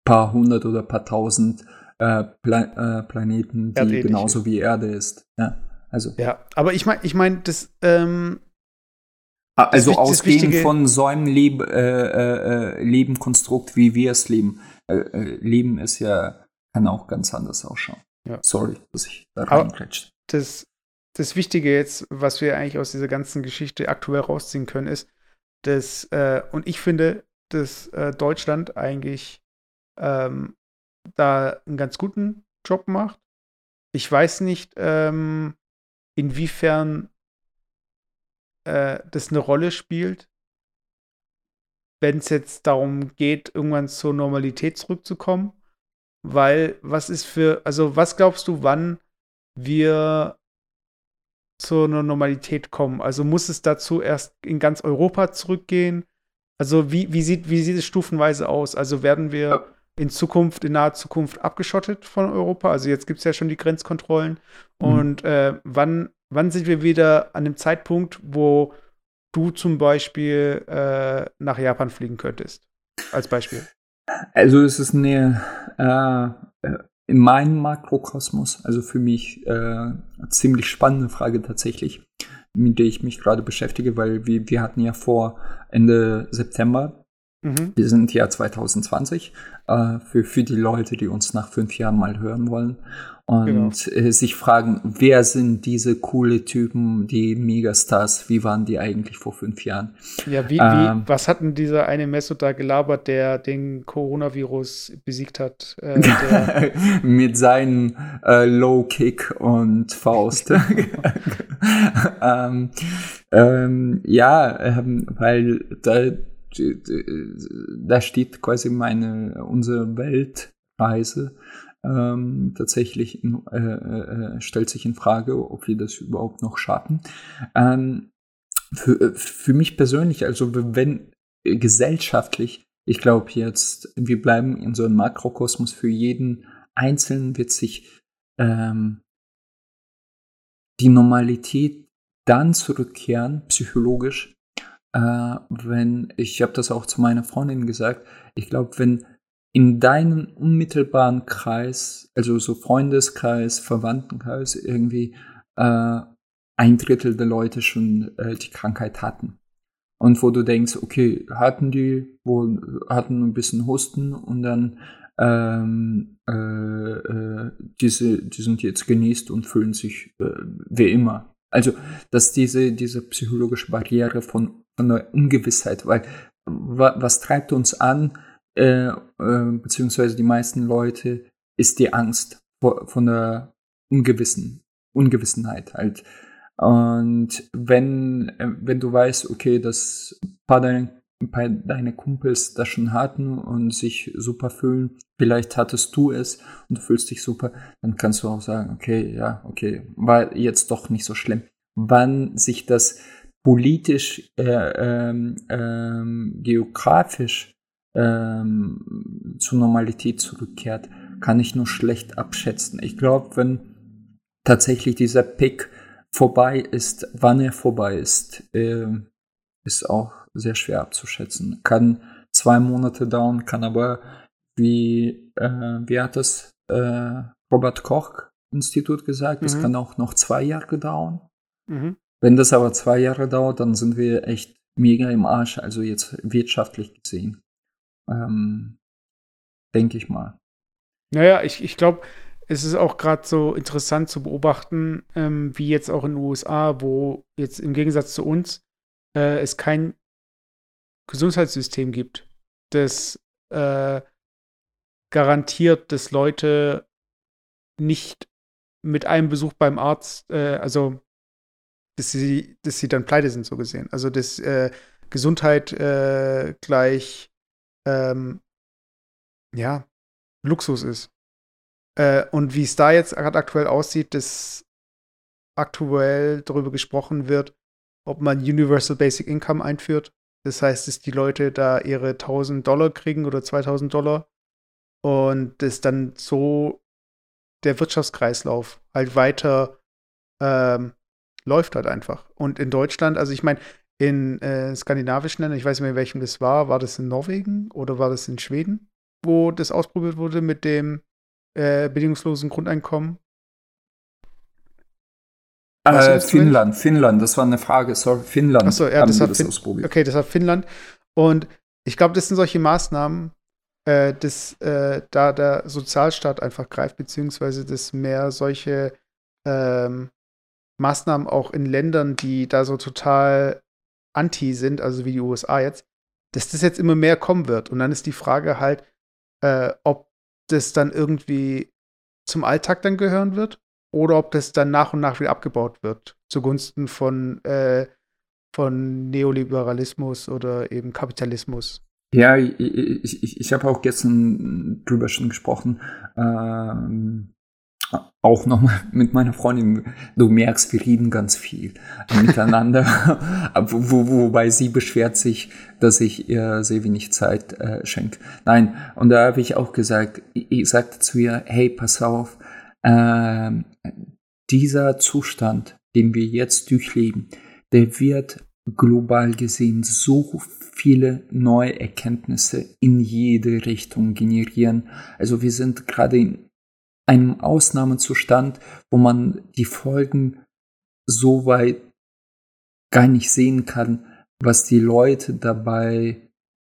paar hundert oder paar tausend äh, Pla äh, Planeten, die Erdähnlich genauso wie Erde ist. Ja, also, Ja, aber ich meine, ich meine, das, ähm, also Wich- das ausgehend von so einem Leb äh, äh, äh, Lebenkonstrukt, wie wir es leben. Äh, äh, Leben ist ja, kann auch ganz anders ausschauen. Ja. Sorry, dass ich da reinklatscht. das, das Wichtige jetzt, was wir eigentlich aus dieser ganzen Geschichte aktuell rausziehen können, ist, dass, äh, und ich finde, dass äh, Deutschland eigentlich ähm, da einen ganz guten Job macht. Ich weiß nicht, ähm, inwiefern äh, das eine Rolle spielt, wenn es jetzt darum geht, irgendwann zur Normalität zurückzukommen. Weil, was ist für, also was glaubst du, wann wir zu einer Normalität kommen? Also muss es dazu erst in ganz Europa zurückgehen? Also wie, wie, sieht, wie sieht es stufenweise aus? Also werden wir in Zukunft, in naher Zukunft abgeschottet von Europa? Also jetzt gibt es ja schon die Grenzkontrollen. Mhm. Und äh, wann, wann sind wir wieder an dem Zeitpunkt, wo du zum Beispiel äh, nach Japan fliegen könntest? Als Beispiel. Also es ist eine äh, äh, in meinem Makrokosmos, also für mich äh, ziemlich spannende Frage tatsächlich, mit der ich mich gerade beschäftige, weil wir, wir hatten ja vor Ende September Mhm. Wir sind ja 2020 äh, für, für die Leute, die uns nach fünf Jahren mal hören wollen und äh, sich fragen, wer sind diese coole Typen, die Megastars, wie waren die eigentlich vor fünf Jahren? Ja, wie, Ähm. wie, was hat denn dieser eine Mesut da gelabert, der den Coronavirus besiegt hat? Äh, [LAUGHS] Mit seinen äh, Low Kick und Faust. [LAUGHS] ähm, ähm, ja, ähm, weil da, da steht quasi meine unsere Weltreise ähm, tatsächlich in, äh, äh, stellt sich in Frage, ob wir das überhaupt noch schaffen. Ähm, für, für mich persönlich, also wenn äh, gesellschaftlich, ich glaube jetzt, wir bleiben in so einem Makrokosmos, für jeden Einzelnen wird sich ähm, die Normalität dann zurückkehren, psychologisch, äh, wenn, ich habe das auch zu meiner Freundin gesagt, ich glaube, wenn in deinem unmittelbaren Kreis, also so Freundeskreis, Verwandtenkreis, irgendwie äh, ein Drittel der Leute schon äh, die Krankheit hatten. Und wo du denkst, okay, hatten die, wo hatten ein bisschen Husten und dann ähm, äh, äh, diese, die sind jetzt genießt und fühlen sich äh, wie immer. Also, dass diese, diese psychologische Barriere von, von der Ungewissheit, weil wa, was treibt uns an, äh, äh, beziehungsweise die meisten Leute, ist die Angst vor, von der Ungewissen, Ungewissenheit halt. Und wenn, äh, wenn du weißt, okay, dass ein paar deiner ein paar deine Kumpels das schon hatten und sich super fühlen, vielleicht hattest du es und du fühlst dich super, dann kannst du auch sagen, okay, ja, okay, war jetzt doch nicht so schlimm. Wann sich das politisch, äh, ähm, ähm, geografisch ähm, zur Normalität zurückkehrt, kann ich nur schlecht abschätzen. Ich glaube, wenn tatsächlich dieser Pick vorbei ist, wann er vorbei ist, äh, ist auch sehr schwer abzuschätzen. Kann zwei Monate dauern, kann aber wie, äh, wie hat das äh, Robert Koch Institut gesagt, es Mhm. kann auch noch zwei Jahre dauern. Mhm. Wenn das aber zwei Jahre dauert, dann sind wir echt mega im Arsch, also jetzt wirtschaftlich gesehen. Ähm, Denke ich mal. Naja, ich, ich glaube, es ist auch gerade so interessant zu beobachten, ähm, wie jetzt auch in den USA, wo jetzt im Gegensatz zu uns äh, es kein Gesundheitssystem gibt, das äh, garantiert, dass Leute nicht mit einem Besuch beim Arzt, äh, also dass sie, dass sie dann pleite sind, so gesehen. Also dass äh, Gesundheit äh, gleich ähm, ja, Luxus ist. Äh, und wie es da jetzt gerade aktuell aussieht, dass aktuell darüber gesprochen wird, ob man Universal Basic Income einführt. Das heißt, dass die Leute da ihre 1000 Dollar kriegen oder 2000 Dollar und dass dann so der Wirtschaftskreislauf halt weiter ähm, läuft halt einfach. Und in Deutschland, also ich meine, in äh, skandinavischen Ländern, ich weiß nicht mehr, in welchem das war, war das in Norwegen oder war das in Schweden, wo das ausprobiert wurde mit dem äh, bedingungslosen Grundeinkommen? Weißt Äh? Finnland, Finnland, das war eine Frage, sorry, Finnland Achso, ja, das war das Fin ausprobiert. Okay, das war Finnland. Und ich glaube, das sind solche Maßnahmen, äh, dass äh, da der Sozialstaat einfach greift, beziehungsweise dass mehr solche ähm, Maßnahmen auch in Ländern, die da so total anti sind, also wie die USA jetzt, dass das jetzt immer mehr kommen wird. Und dann ist die Frage halt, äh, ob das dann irgendwie zum Alltag dann gehören wird oder ob das dann nach und nach wieder abgebaut wird zugunsten von, äh, von Neoliberalismus oder eben Kapitalismus. Ja, ich, ich, ich, habe auch gestern drüber schon gesprochen. Ähm, auch nochmal mit meiner Freundin. Du merkst, wir reden ganz viel miteinander. [LAUGHS] wo, wo, wobei sie beschwert sich, dass ich ihr sehr wenig Zeit äh, schenke. Nein, und da habe ich auch gesagt, ich, sagte zu ihr, hey, pass auf, ähm, dieser Zustand, den wir jetzt durchleben, der wird global gesehen so viele neue Erkenntnisse in jede Richtung generieren. Also wir sind gerade in einem Ausnahmezustand, wo man die Folgen so weit gar nicht sehen kann, was die Leute dabei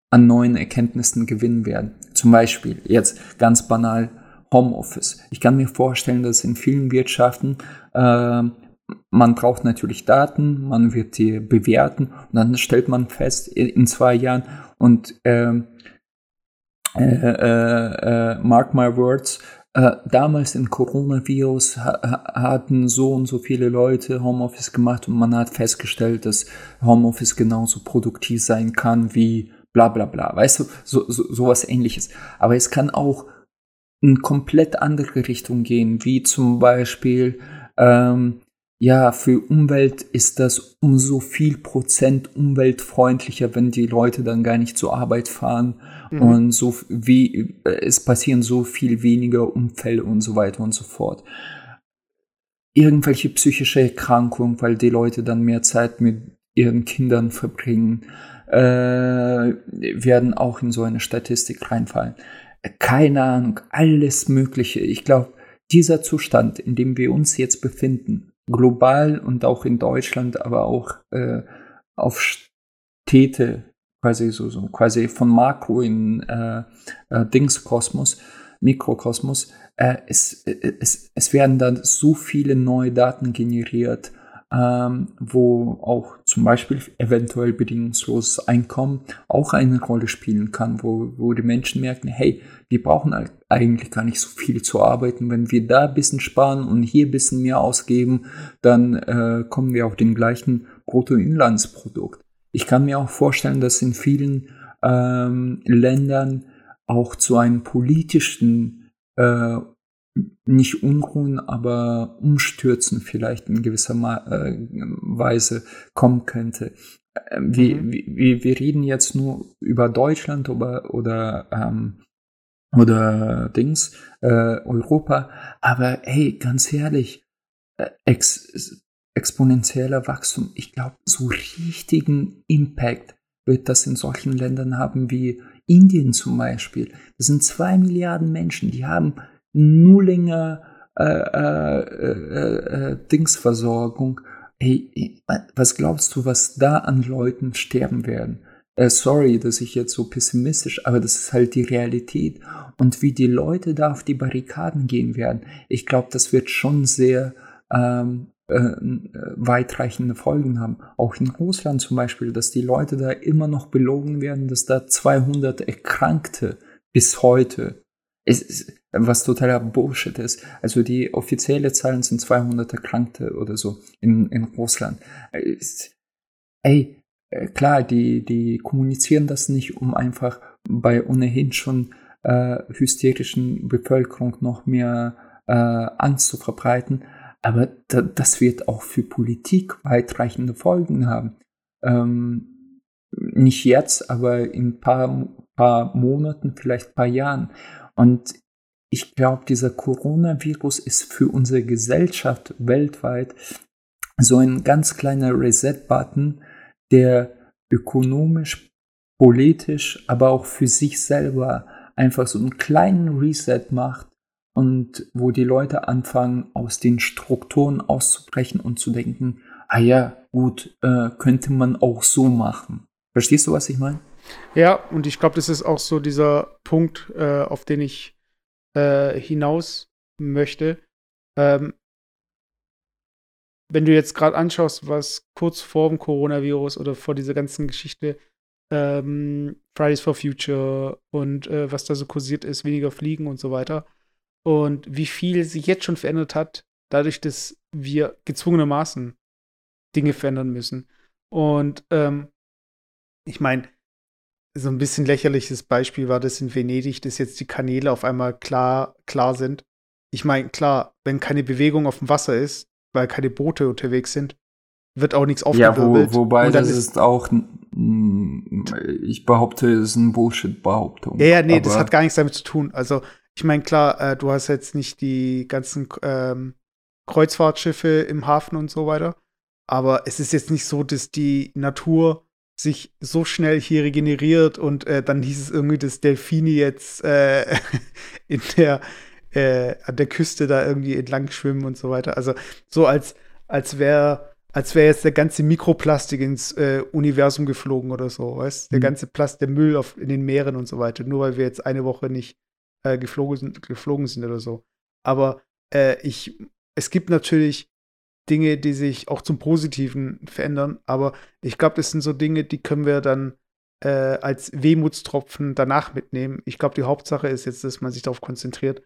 an neuen Erkenntnissen gewinnen werden. Zum Beispiel jetzt ganz banal Homeoffice. Ich kann mir vorstellen, dass in vielen Wirtschaften äh, man braucht natürlich Daten, man wird die bewerten und dann stellt man fest in zwei Jahren und ähm, äh, äh, mark my words, äh, damals im Coronavirus ha hatten so und so viele Leute Homeoffice gemacht und man hat festgestellt, dass Homeoffice genauso produktiv sein kann wie bla bla bla. Weißt du, so, so, sowas ähnliches. Aber es kann auch in komplett andere Richtung gehen, wie zum Beispiel ähm, ja, für Umwelt ist das um so viel Prozent umweltfreundlicher, wenn die Leute dann gar nicht zur Arbeit fahren mhm. und so wie es passieren so viel weniger Unfälle und so weiter und so fort. Irgendwelche psychische Erkrankungen, weil die Leute dann mehr Zeit mit ihren Kindern verbringen, äh, werden auch in so eine Statistik reinfallen. Keine Ahnung, alles Mögliche. Ich glaube, dieser Zustand, in dem wir uns jetzt befinden, global und auch in Deutschland, aber auch äh, auf Städte, quasi so, so quasi von Makro in äh, äh, Dingskosmos, Mikrokosmos, äh, es, es, es werden dann so viele neue Daten generiert, ähm, wo auch zum Beispiel eventuell bedingungsloses Einkommen auch eine Rolle spielen kann, wo, wo die Menschen merken, hey, wir brauchen eigentlich gar nicht so viel zu arbeiten. Wenn wir da ein bisschen sparen und hier ein bisschen mehr ausgeben, dann äh, kommen wir auf den gleichen Bruttoinlandsprodukt. Ich kann mir auch vorstellen, dass in vielen ähm, Ländern auch zu einem politischen äh, nicht Unruhen, aber Umstürzen vielleicht in gewisser Ma äh, Weise kommen könnte. Äh, wir, mhm. wir, wir reden jetzt nur über Deutschland oder, oder, ähm, oder Dings, äh, Europa, aber hey, ganz ehrlich, äh, ex exponentieller Wachstum, ich glaube, so richtigen Impact wird das in solchen Ländern haben wie Indien zum Beispiel, das sind zwei Milliarden Menschen, die haben nullinger äh, äh, äh, äh, Dingsversorgung. Hey, was glaubst du, was da an Leuten sterben werden? Äh, sorry, dass ich jetzt so pessimistisch, aber das ist halt die Realität. Und wie die Leute da auf die Barrikaden gehen werden, ich glaube, das wird schon sehr ähm, äh, weitreichende Folgen haben. Auch in Russland zum Beispiel, dass die Leute da immer noch belogen werden, dass da 200 Erkrankte bis heute, ist, was totaler Bullshit ist. Also die offizielle Zahlen sind 200 Erkrankte oder so in, in Russland. Ey, äh, klar, die, die kommunizieren das nicht, um einfach bei ohnehin schon äh, hysterischen Bevölkerung noch mehr äh, Angst zu verbreiten. Aber da, das wird auch für Politik weitreichende Folgen haben. Ähm, nicht jetzt, aber in ein paar, paar Monaten, vielleicht ein paar Jahren. Und ich glaube, dieser Coronavirus ist für unsere Gesellschaft weltweit so ein ganz kleiner Reset-Button, der ökonomisch, politisch, aber auch für sich selber einfach so einen kleinen Reset macht und wo die Leute anfangen, aus den Strukturen auszubrechen und zu denken, ah ja, gut, äh, könnte man auch so machen. Verstehst du, was ich meine? Ja, und ich glaube, das ist auch so dieser Punkt, äh, auf den ich äh, hinaus möchte. Ähm, wenn du jetzt gerade anschaust, was kurz vor dem Coronavirus oder vor dieser ganzen Geschichte ähm, Fridays for Future und äh, was da so kursiert ist, weniger Fliegen und so weiter. Und wie viel sich jetzt schon verändert hat, dadurch, dass wir gezwungenermaßen Dinge verändern müssen. Und ähm, ich meine, so ein bisschen lächerliches Beispiel war das in Venedig, dass jetzt die Kanäle auf einmal klar, klar sind. Ich meine, klar, wenn keine Bewegung auf dem Wasser ist, weil keine Boote unterwegs sind, wird auch nichts aufgewirbelt. Ja, wo, wobei das ist, ist auch, ich behaupte, das ist eine Bullshit-Behauptung. Ja, ja, nee, das hat gar nichts damit zu tun. Also, ich meine, klar, äh, du hast jetzt nicht die ganzen ähm, Kreuzfahrtschiffe im Hafen und so weiter, aber es ist jetzt nicht so, dass die Natur sich so schnell hier regeneriert und äh, dann hieß es irgendwie, dass Delfine jetzt äh, [LAUGHS] in der äh, an der Küste da irgendwie entlang schwimmen und so weiter. Also so als, als wäre als wäre jetzt der ganze Mikroplastik ins äh, Universum geflogen oder so, weißt? Der mhm. ganze Plast, der Müll auf, in den Meeren und so weiter, nur weil wir jetzt eine Woche nicht äh, geflogen, sind, geflogen sind oder so. Aber äh, ich, es gibt natürlich Dinge, die sich auch zum Positiven verändern, aber ich glaube, das sind so Dinge, die können wir dann äh, als Wehmutstropfen danach mitnehmen. Ich glaube, die Hauptsache ist jetzt, dass man sich darauf konzentriert,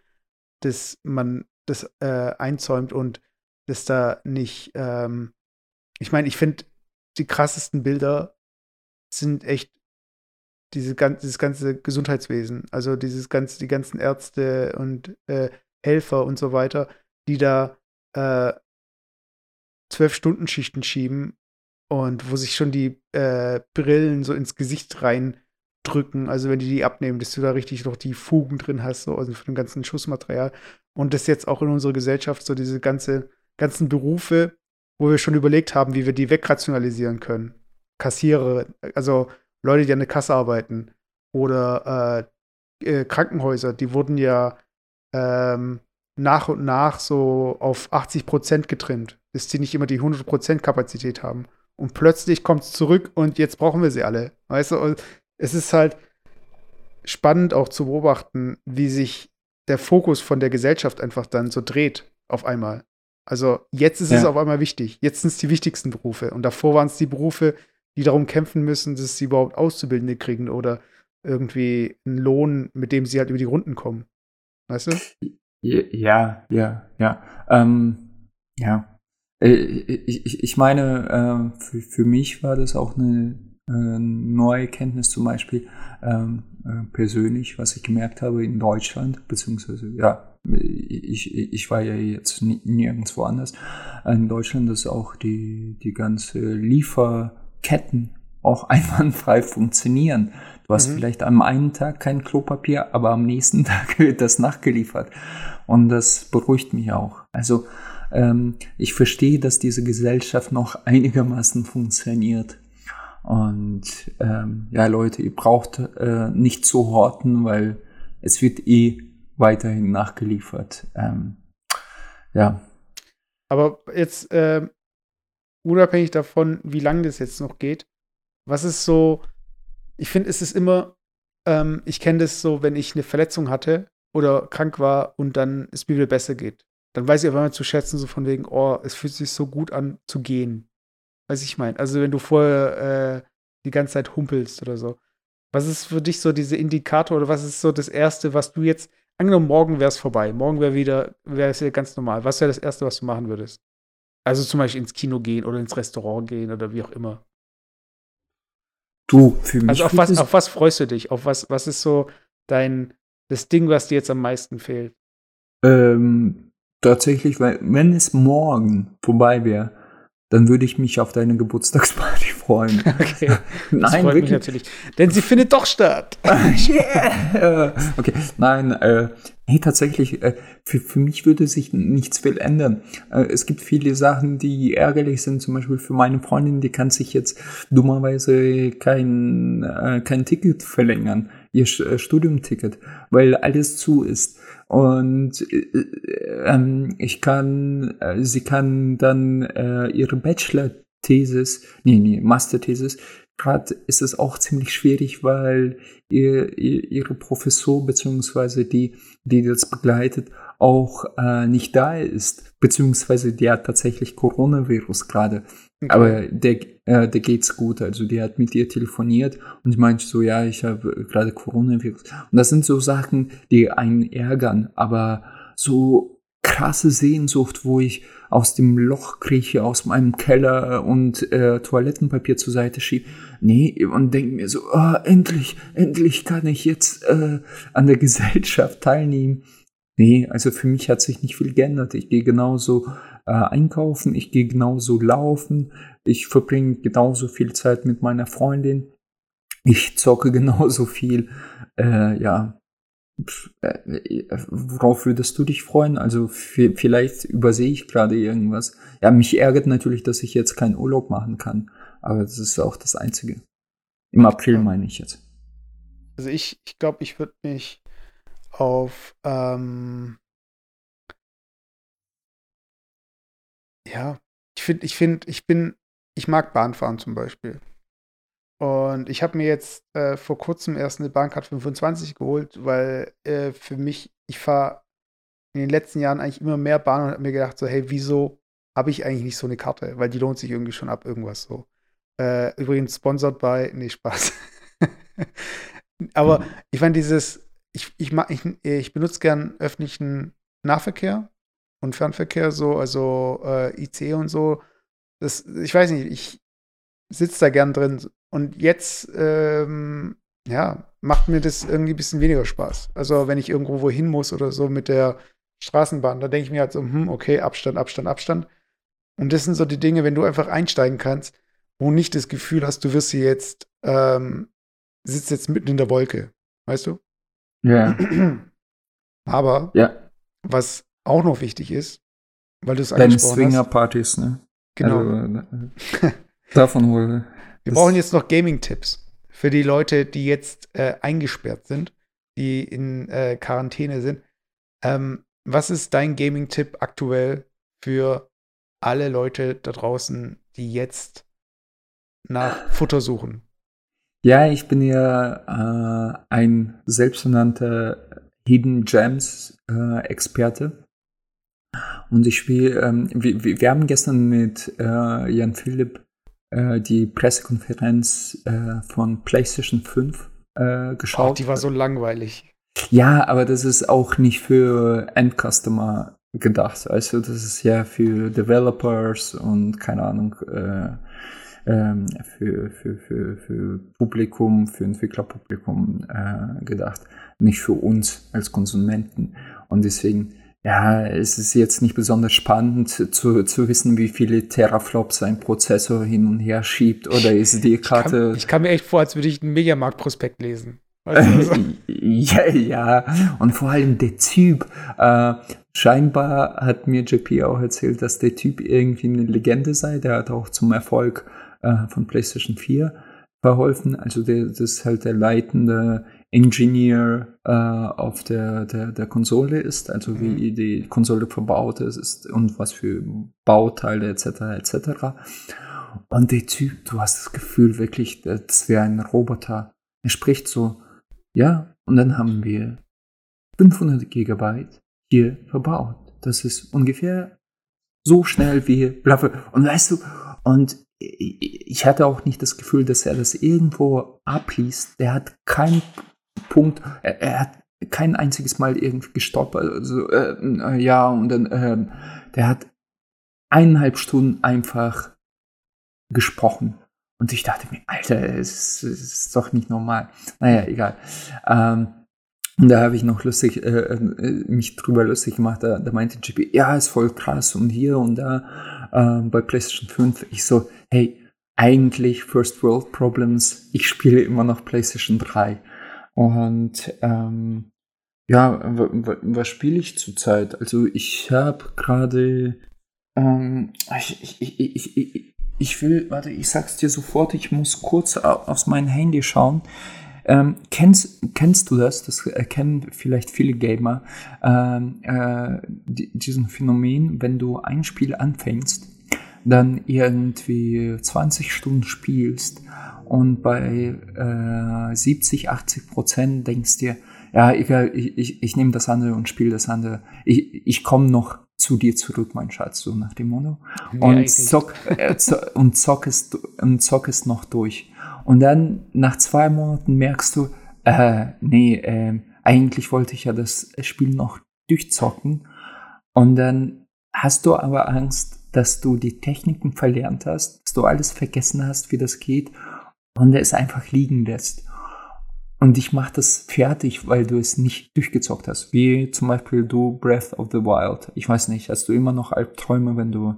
dass man das äh, einzäumt und dass da nicht, ähm, ich meine, ich finde, die krassesten Bilder sind echt diese, dieses ganze Gesundheitswesen, also dieses ganze, die ganzen Ärzte und äh, Helfer und so weiter, die da äh, zwölf Stunden Schichten schieben und wo sich schon die äh, Brillen so ins Gesicht rein drücken, also wenn die die abnehmen, dass du da richtig noch die Fugen drin hast, so also für den ganzen Schussmaterial. Und das jetzt auch in unserer Gesellschaft, so diese ganze, ganzen Berufe, wo wir schon überlegt haben, wie wir die wegrationalisieren können. Kassierer, also Leute, die an der Kasse arbeiten oder äh, äh, Krankenhäuser, die wurden ja ähm, nach und nach so auf 80 Prozent getrimmt, dass die nicht immer die 100 Prozent Kapazität haben. Und plötzlich kommt es zurück und jetzt brauchen wir sie alle. Weißt du, und es ist halt spannend auch zu beobachten, wie sich der Fokus von der Gesellschaft einfach dann so dreht auf einmal. Also jetzt ist ja. es auf einmal wichtig. Jetzt sind es die wichtigsten Berufe. Und davor waren es die Berufe, die darum kämpfen müssen, dass sie überhaupt Auszubildende kriegen oder irgendwie einen Lohn, mit dem sie halt über die Runden kommen. Weißt du? Ja, ja, ja. Ähm, ja. Äh, ich, ich meine, äh, für, für mich war das auch eine äh, neue Kenntnis zum Beispiel ähm, äh, persönlich, was ich gemerkt habe in Deutschland, beziehungsweise ja, ich, ich war ja jetzt nirgendwo anders, in Deutschland, dass auch die, die ganze Lieferketten auch [LAUGHS] einwandfrei funktionieren. Du hast mhm. vielleicht am einen Tag kein Klopapier, aber am nächsten [LAUGHS] Tag wird das nachgeliefert. Und das beruhigt mich auch. Also ähm, ich verstehe, dass diese Gesellschaft noch [LAUGHS] einigermaßen funktioniert. Und ähm, ja, Leute, ihr braucht äh, nicht zu horten, weil es wird eh weiterhin nachgeliefert. Ähm, ja. Aber jetzt, äh, unabhängig davon, wie lange das jetzt noch geht, was ist so, ich finde, es ist immer, ähm, ich kenne das so, wenn ich eine Verletzung hatte oder krank war und dann es mir wieder besser geht. Dann weiß ich auf einmal zu schätzen, so von wegen, oh, es fühlt sich so gut an zu gehen. Weiß ich meine. Also wenn du vorher äh, die ganze Zeit humpelst oder so. Was ist für dich so diese Indikator oder was ist so das Erste, was du jetzt, angenommen, morgen wäre es vorbei, morgen wäre wieder, wäre es wieder ganz normal. Was wäre das Erste, was du machen würdest? Also zum Beispiel ins Kino gehen oder ins Restaurant gehen oder wie auch immer. Du, für mich. Also auf was, auf was freust du dich? Auf was, was ist so dein, das Ding, was dir jetzt am meisten fehlt? Ähm, tatsächlich, weil, wenn es morgen vorbei wäre, dann würde ich mich auf deine Geburtstagsparty [LAUGHS] freuen. [LAUGHS] Okay. [LAUGHS] Das nein, freut wirklich. mich natürlich. Denn sie findet doch statt. yeah. Okay, nein, äh, nee, tatsächlich, äh, für, für mich würde sich nichts viel ändern. Äh, es gibt viele Sachen, die ärgerlich sind, zum Beispiel für meine Freundin, die kann sich jetzt dummerweise kein, äh, kein Ticket verlängern, ihr äh, Studiumticket, weil alles zu ist. Und äh, ähm, ich kann, äh, sie kann dann äh, ihre Bachelor-Thesis, nee, nee, Master-Thesis, gerade ist es auch ziemlich schwierig, weil ihr, ihr, ihre Professor beziehungsweise die, die das begleitet, auch äh, nicht da ist, beziehungsweise der hat tatsächlich Coronavirus gerade. Okay. Aber der, äh, der geht's gut. Also die hat mit ihr telefoniert und ich meinte so, ja, ich habe gerade Coronavirus. Und das sind so Sachen, die einen ärgern, aber so krasse Sehnsucht, wo ich aus dem Loch krieche, aus meinem Keller und äh, Toilettenpapier zur Seite schiebe. Nee, und denke mir so, oh, endlich, endlich kann ich jetzt äh, an der Gesellschaft teilnehmen. Nee, also für mich hat sich nicht viel geändert. Ich gehe genauso äh, einkaufen, ich gehe genauso laufen, ich verbringe genauso viel Zeit mit meiner Freundin, ich zocke [LAUGHS] genauso viel. Äh, ja, äh, worauf würdest du dich freuen? Also vielleicht übersehe ich gerade irgendwas. Ja, mich ärgert natürlich, dass ich jetzt keinen Urlaub machen kann, aber das ist auch das Einzige. Im April meine ich jetzt. Also ich, ich glaube, ich würde mich auf ähm, ja, ich finde, ich finde, ich bin, ich mag Bahnfahren zum Beispiel. Und ich habe mir jetzt äh, vor kurzem erst eine Bahncard 25 geholt, weil äh, für mich, ich fahre in den letzten Jahren eigentlich immer mehr Bahn und habe mir gedacht, so, hey, wieso habe ich eigentlich nicht so eine Karte? Weil die lohnt sich irgendwie schon ab irgendwas so. Äh, übrigens sponsored by, nee, Spaß. [LAUGHS] Aber ich fand dieses, ich, ich, ich, ich benutze gern öffentlichen Nahverkehr und Fernverkehr so, also äh, IC und so. Das, ich weiß nicht, ich sitze da gern drin. Und jetzt, ähm, ja, macht mir das irgendwie ein bisschen weniger Spaß. Also wenn ich irgendwo wohin muss oder so mit der Straßenbahn, da denke ich mir halt so, hm, okay, Abstand, Abstand, Abstand. Und das sind so die Dinge, wenn du einfach einsteigen kannst, wo nicht das Gefühl hast, du wirst hier jetzt, ähm, sitzt jetzt mitten in der Wolke. Weißt du? Ja. [CLEARS THROAT] Aber ja. was auch noch wichtig ist, weil du es angesprochen hast. Swinger-Partys, ne? Genau. Also, äh, [LAUGHS] davon wohl. Wir brauchen jetzt noch Gaming-Tipps für die Leute, die jetzt äh, eingesperrt sind, die in äh, Quarantäne sind. Ähm, was ist dein Gaming-Tipp aktuell für alle Leute da draußen, die jetzt nach Futter suchen? Ja, ich bin ja äh, ein selbsternannter Hidden Gems äh, Experte. Und ich spiele, ähm, wir, wir, haben gestern mit äh, Jan Philipp äh, die Pressekonferenz äh, von PlayStation 5 äh, geschaut. Oh, die war so langweilig. Ja, aber das ist auch nicht für Endcustomer gedacht. Also das ist ja für Developers und keine Ahnung, äh, ähm, für, für, für, für Publikum, für Entwicklerpublikum äh, gedacht, nicht für uns als Konsumenten. Und deswegen, ja, es ist jetzt nicht besonders spannend zu, zu wissen, wie viele Teraflops ein Prozessor hin und her schiebt oder ist die Karte. Ich, ich kam mir echt vor, als würde ich einen Mediamarkt-Prospekt lesen. [LAUGHS] ja, ja, und vor allem der Typ. Äh, scheinbar hat mir JP auch erzählt, dass der Typ irgendwie eine Legende sei. Der hat auch zum Erfolg äh, von PlayStation 4 verholfen. Also der, das ist halt der leitende Engineer äh, auf der, der, der Konsole ist, also wie Mhm. die Konsole verbaut ist, ist und was für Bauteile etc. etc. Und der Typ, du hast das Gefühl wirklich, das wäre ein Roboter. Er spricht so, ja, und dann haben wir 500 Gigabyte hier verbaut. Das ist ungefähr so schnell wie bla bla. Und weißt du, und ich hatte auch nicht das Gefühl, dass er das irgendwo abliest. Der hat keinen Punkt, er, er hat kein einziges Mal irgendwie gestoppt. Also, äh, ja, und dann, äh, der hat eineinhalb Stunden einfach gesprochen. Und ich dachte mir, Alter, es ist doch nicht normal. Naja, egal. Ähm, und da habe ich noch lustig, äh, äh, mich drüber lustig gemacht. Da, da meinte JP, ja, ist voll krass und hier und da äh, bei PlayStation 5. Ich so, hey, eigentlich First World Problems. Ich spiele immer noch PlayStation 3. Und ähm, ja, was spiele ich zurzeit? Also ich habe gerade, ähm, ich, ich, ich, ich, ich will, warte, ich sag's dir sofort, ich muss kurz aufs mein Handy schauen. Ähm, kennst, kennst du das? Das kennen vielleicht viele Gamer. Ähm, äh, diesen Phänomen, wenn du ein Spiel anfängst, dann irgendwie 20 Stunden spielst und bei äh, 70, 80 Prozent denkst dir, ja, egal, ich, ich, ich nehme das andere und spiele das andere. Ich, ich komme noch zu dir zurück, mein Schatz, so nach dem Motto. Und, zock, äh, zock, und, zock es, und zock es noch durch. Und dann nach zwei Monaten merkst du, äh, nee, äh, eigentlich wollte ich ja das Spiel noch durchzocken. Und dann hast du aber Angst, dass du die Techniken verlernt hast, dass du alles vergessen hast, wie das geht und es einfach liegen lässt. Und ich mach das fertig, weil du es nicht durchgezockt hast. Wie zum Beispiel du Breath of the Wild. Ich weiß nicht, hast du immer noch Albträume, wenn du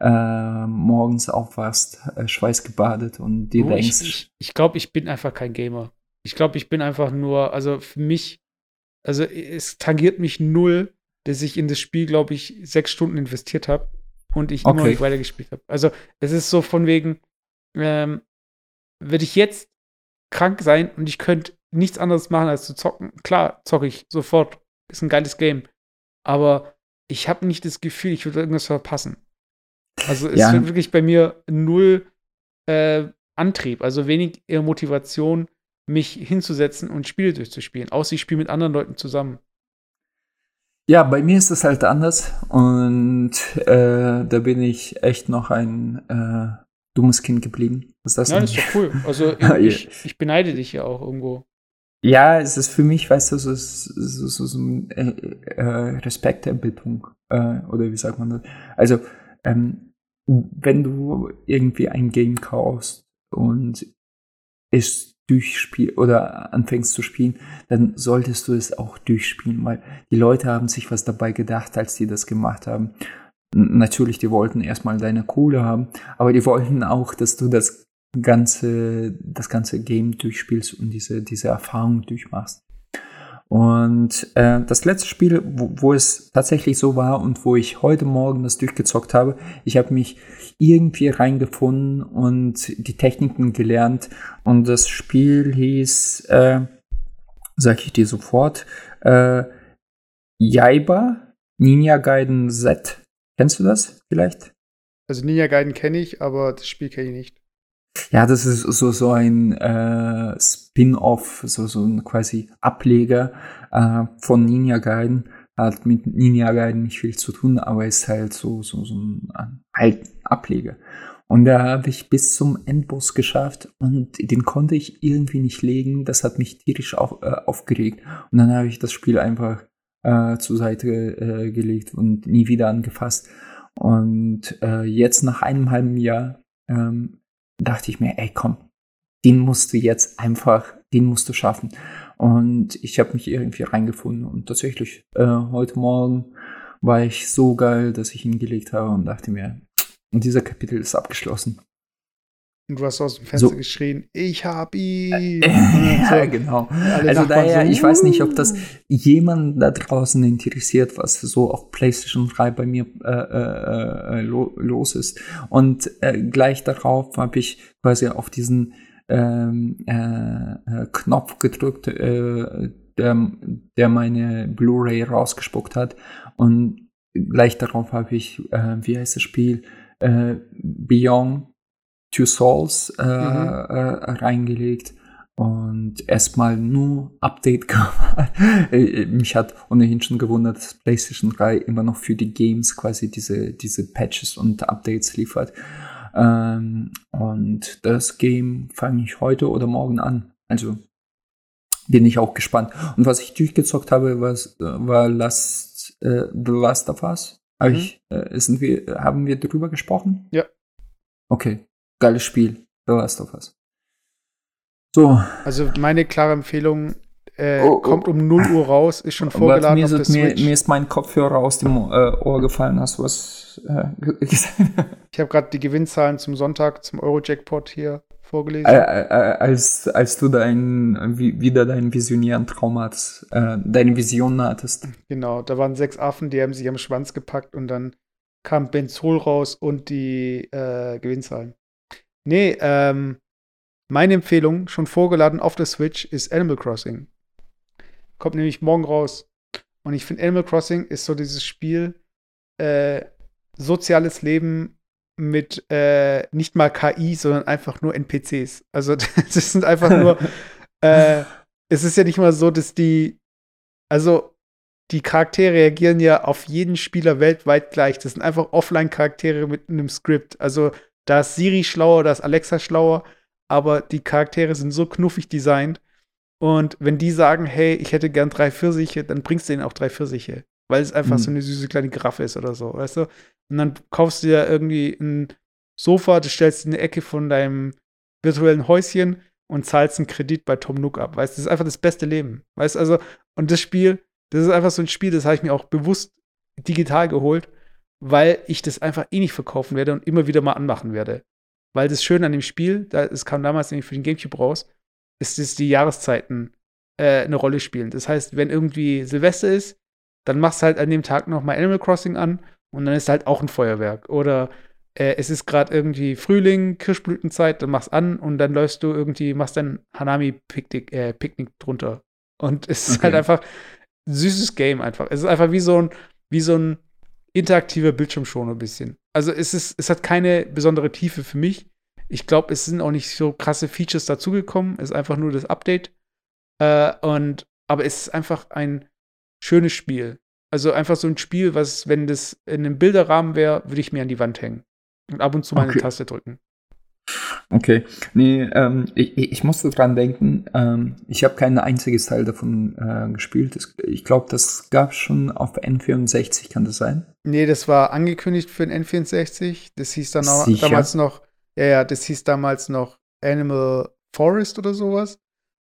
äh, morgens aufwachst, äh, schweißgebadet und dir Oh, denkst. ich ich, glaube, ich bin einfach kein Gamer. Ich glaube, ich bin einfach nur, also für mich, also es tangiert mich null, dass ich in das Spiel, glaube ich, sechs Stunden investiert habe und ich immer Okay. nicht weitergespielt habe. Also es ist so von wegen, ähm, würde ich jetzt krank sein und ich könnte nichts anderes machen als zu zocken, klar, zocke ich sofort. Ist ein geiles Game. Aber ich habe nicht das Gefühl, ich würde irgendwas verpassen. Also es Ja. wird wirklich bei mir null äh, Antrieb, also wenig eher Motivation, mich hinzusetzen und Spiele durchzuspielen. Außer ich spiele mit anderen Leuten zusammen. Ja, bei mir ist es halt anders und äh, da bin ich echt noch ein äh, dummes Kind geblieben. Was ist das das ist doch cool. Also [LAUGHS] ich, ich beneide dich ja auch irgendwo. Ja, es ist für mich, weißt du, so, so, so, so, so ein äh, äh, Respekterbittung. Äh, oder wie sagt man das? Also, ähm, wenn du irgendwie ein Game kaufst und es durchspielst oder anfängst zu spielen, dann solltest du es auch durchspielen, weil die Leute haben sich was dabei gedacht, als die das gemacht haben. Natürlich, die wollten erstmal deine Kohle haben, aber die wollten auch, dass du das ganze, das ganze Game durchspielst und diese, diese Erfahrung durchmachst. Und äh, das letzte Spiel, wo, wo es tatsächlich so war und wo ich heute Morgen das durchgezockt habe, ich habe mich irgendwie reingefunden und die Techniken gelernt. Und das Spiel hieß, äh, sag ich dir sofort, äh, Jaiba Ninja Gaiden Z. Kennst du das vielleicht? Also Ninja Gaiden kenne ich, aber das Spiel kenne ich nicht. Ja, das ist so, so ein äh, Spin-off, so, so ein quasi Ableger äh, von Ninja Gaiden. Hat mit Ninja Gaiden nicht viel zu tun, aber ist halt so, so, so ein halt Ableger. Und da habe ich bis zum Endboss geschafft und den konnte ich irgendwie nicht legen. Das hat mich tierisch auf, äh, aufgeregt. Und dann habe ich das Spiel einfach äh, zur Seite äh, gelegt und nie wieder angefasst. Und äh, jetzt nach einem halben Jahr ähm, dachte ich mir, ey, komm, den musst du jetzt einfach, den musst du schaffen. Und ich habe mich irgendwie reingefunden und tatsächlich äh, heute Morgen war ich so geil, dass ich ihn gelegt habe und dachte mir, und dieser Kapitel ist abgeschlossen. Und du hast aus dem Fenster So. geschrien, ich hab ihn. [LAUGHS] ja, So. genau. Alle Also Nachbarn daher, so, ich weiß nicht, ob "Uh." das jemand da draußen interessiert, was so auf PlayStation 3 bei mir äh, äh, äh, lo los ist. Und äh, gleich darauf habe ich quasi auf diesen ähm, äh, äh, Knopf gedrückt, äh, der, der meine Blu-ray rausgespuckt hat. Und gleich darauf habe ich, äh, wie heißt das Spiel, äh, Beyond Two Souls äh, mhm. äh, reingelegt und erstmal nur Update [LAUGHS] gemacht. Äh, mich hat ohnehin schon gewundert, dass PlayStation 3 immer noch für die Games quasi diese, diese Patches und Updates liefert. Ähm, und das Game fange ich heute oder morgen an. Also bin ich auch gespannt. Und was ich durchgezockt habe, war, war Last, äh, The Last of Us. Hab mhm. ich, äh, sind wir, haben wir darüber gesprochen? Ja. Okay. Geiles Spiel. The Last of Us. So. Also meine klare Empfehlung, äh, oh, oh. kommt um 0 Uhr raus, ist schon vorgeladen mir, ist, mir, mir, ist mein Kopfhörer aus dem äh, Ohr gefallen. Hast du was äh, [LAUGHS] gesagt? ich habe gerade die Gewinnzahlen zum Sonntag, zum Euro-Jackpot hier vorgelesen. als, als du dein, wieder deinen visionären Traum hattest, äh, deine Vision hattest. Genau, da waren sechs Affen, die haben sich am Schwanz gepackt und dann kam Benzol raus und die äh, Gewinnzahlen. Nee, ähm, meine Empfehlung, schon vorgeladen auf der Switch, ist Animal Crossing. Kommt nämlich morgen raus. Und ich finde, Animal Crossing ist so dieses Spiel, äh, soziales Leben mit äh, nicht mal KI, sondern einfach nur NPCs. Also [LAUGHS] das sind einfach nur, [LAUGHS] äh, es ist ja nicht mal so, dass die, also die Charaktere reagieren ja auf jeden Spieler weltweit gleich. Das sind einfach Offline-Charaktere mit einem Skript. Also da ist Siri schlauer, da ist Alexa schlauer, aber die Charaktere sind so knuffig designt. Und wenn die sagen, hey, ich hätte gern drei Pfirsiche, dann bringst du denen auch drei Pfirsiche. Weil es einfach mhm. so eine süße kleine Giraffe ist oder so, weißt du? Und dann kaufst du dir irgendwie ein Sofa, du stellst in eine Ecke von deinem virtuellen Häuschen und zahlst einen Kredit bei Tom Nook ab. Weißt du, das ist einfach das beste Leben. Weißt du, also, und das Spiel, das ist einfach so ein Spiel, das habe ich mir auch bewusst digital geholt, weil ich das einfach eh nicht verkaufen werde und immer wieder mal anmachen werde. Weil das Schöne an dem Spiel, da, es kam damals nämlich für den Gamecube raus, ist, dass die Jahreszeiten äh, eine Rolle spielen. Das heißt, wenn irgendwie Silvester ist, dann machst du halt an dem Tag noch mal Animal Crossing an und dann ist halt auch ein Feuerwerk. Oder äh, es ist gerade irgendwie Frühling, Kirschblütenzeit, dann machst an und dann läufst du irgendwie, machst dein Hanami-Picknick äh, Picknick drunter. Und es ist halt okay. halt einfach ein süßes Game einfach. Es ist einfach wie so ein, wie so ein interaktiver Bildschirmschoner ein bisschen. Also es ist, es hat keine besondere Tiefe für mich. Ich glaube, es sind auch nicht so krasse Features dazugekommen. Es ist einfach nur das Update. Äh, und, aber es ist einfach ein schönes Spiel. Also einfach so ein Spiel, was, wenn das in einem Bilderrahmen wäre, würde ich mir an die Wand hängen. Und ab und zu meine okay. Taste drücken. Okay, nee, ähm, ich, ich musste dran denken, ähm, ich habe kein einziges Teil davon äh, gespielt. Ich glaube, das gab es schon auf N64, kann das sein? Nee, das war angekündigt für den N64. Das hieß dann auch, damals noch, ja, ja, das hieß damals noch Animal Forest oder sowas.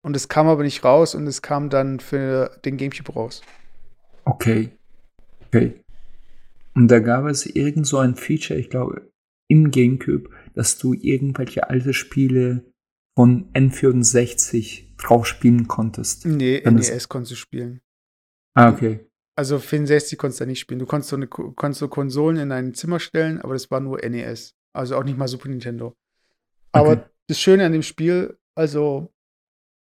Und es kam aber nicht raus und es kam dann für den Gamecube raus. Okay. Okay. Und da gab es irgend so ein Feature, ich glaube, im Gamecube, dass du irgendwelche alte Spiele von N64 drauf spielen konntest. Nee, NES konntest du spielen. Ah, okay. Also 64 konntest du nicht spielen. Du konntest so, eine, konntest so Konsolen in ein Zimmer stellen, aber das war nur NES. Also auch nicht mal Super Nintendo. Aber okay. das Schöne an dem Spiel, also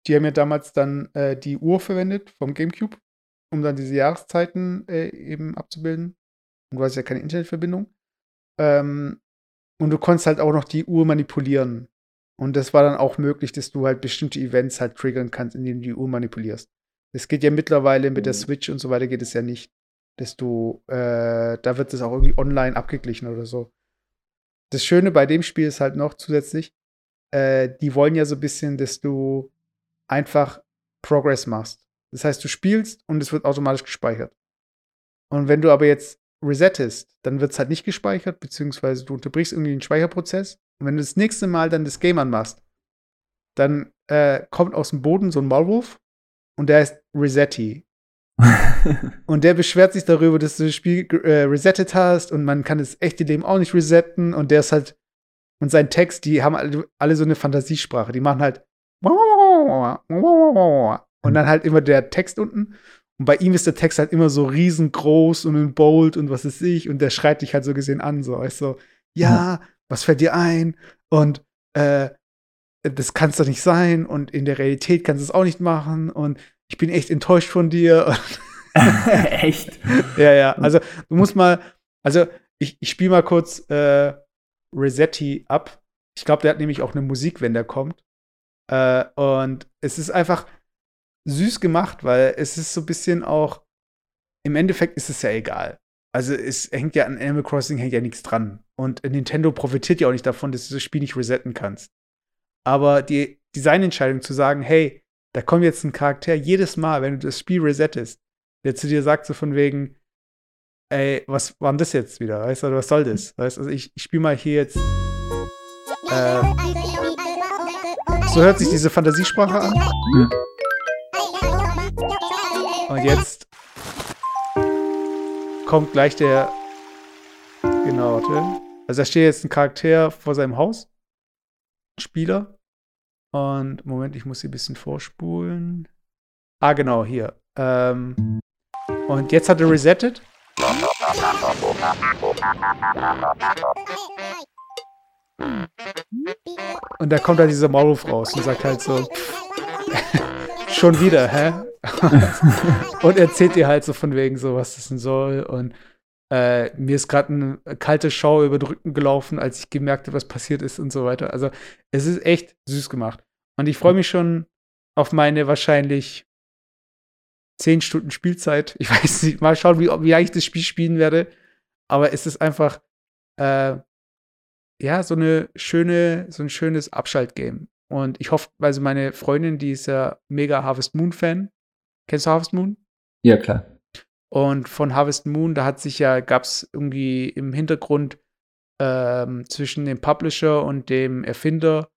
die haben ja damals dann äh, die Uhr verwendet vom GameCube, um dann diese Jahreszeiten äh, eben abzubilden. Und du hast ja keine Internetverbindung. Ähm, und du konntest halt auch noch die Uhr manipulieren. Und das war dann auch möglich, dass du halt bestimmte Events halt triggern kannst, indem du die Uhr manipulierst. Das geht ja mittlerweile mit der mhm. Switch und so weiter geht es ja nicht, dass du, äh, da wird das auch irgendwie online abgeglichen oder so. Das Schöne bei dem Spiel ist halt noch zusätzlich, äh, die wollen ja so ein bisschen, dass du einfach Progress machst. Das heißt, du spielst und es wird automatisch gespeichert. Und wenn du aber jetzt resettest, dann wird es halt nicht gespeichert, beziehungsweise du unterbrichst irgendwie den Speicherprozess. Und wenn du das nächste Mal dann das Game anmachst, dann äh, kommt aus dem Boden so ein Maulwurf und der heißt Resetti. [LAUGHS] und der beschwert sich darüber, dass du das Spiel äh, resettet hast und man kann das echte Leben auch nicht resetten und der ist halt und sein Text, die haben alle, alle so eine Fantasiesprache, die machen halt [LAUGHS] und dann halt immer der Text unten und bei ihm ist der Text halt immer so riesengroß und in bold und was ist ich und der schreit dich halt so gesehen an, so, weißt so, ja, was fällt dir ein? Und äh, das kann es doch nicht sein und in der Realität kannst du es auch nicht machen und ich bin echt enttäuscht von dir. [LAUGHS] [LAUGHS] Echt? ja, ja. Also du musst mal, also ich, ich spiele mal kurz äh, Resetti ab. Ich glaube, der hat nämlich auch eine Musik, wenn der kommt. Äh, und es ist einfach süß gemacht, weil es ist so ein bisschen auch, im Endeffekt ist es ja egal. Also es hängt ja an Animal Crossing hängt ja nichts dran. Und Nintendo profitiert ja auch nicht davon, dass du das Spiel nicht resetten kannst. Aber die Designentscheidung zu sagen, hey, da kommt jetzt ein Charakter jedes Mal, wenn du das Spiel resettest, der zu dir sagt so von wegen, ey, was war denn das jetzt wieder? Weißt du, was soll das? Weißt also ich, ich spiele mal hier jetzt. Äh, so hört sich diese Fantasiesprache an. Ja. Und jetzt kommt gleich der. Genau, warte. Also da steht jetzt ein Charakter vor seinem Haus. Spieler. Und Moment, ich muss hier ein bisschen vorspulen. Ah, genau, hier. Ähm, und jetzt hat er resettet. Und da kommt da dieser Maulwurf raus und sagt halt so, [LAUGHS] schon wieder, hä? [LAUGHS] und erzählt ihr halt so von wegen so, was das denn soll. Und äh, mir ist gerade eine kalte Schau über den Rücken gelaufen, als ich gemerkt habe, was passiert ist und so weiter. Also es ist echt süß gemacht. Und ich freue mich schon auf meine wahrscheinlich zehn Stunden Spielzeit. Ich [LAUGHS] weiß nicht, mal schauen, wie, wie ich das Spiel spielen werde. Aber es ist einfach, äh, ja, so eine schöne, so ein schönes Abschaltgame. Und ich hoffe, also meine Freundin, die ist ja mega Harvest Moon Fan. Kennst du Harvest Moon? Ja, klar. Und von Harvest Moon, da hat sich ja, gab es irgendwie im Hintergrund ähm, zwischen dem Publisher und dem Erfinder,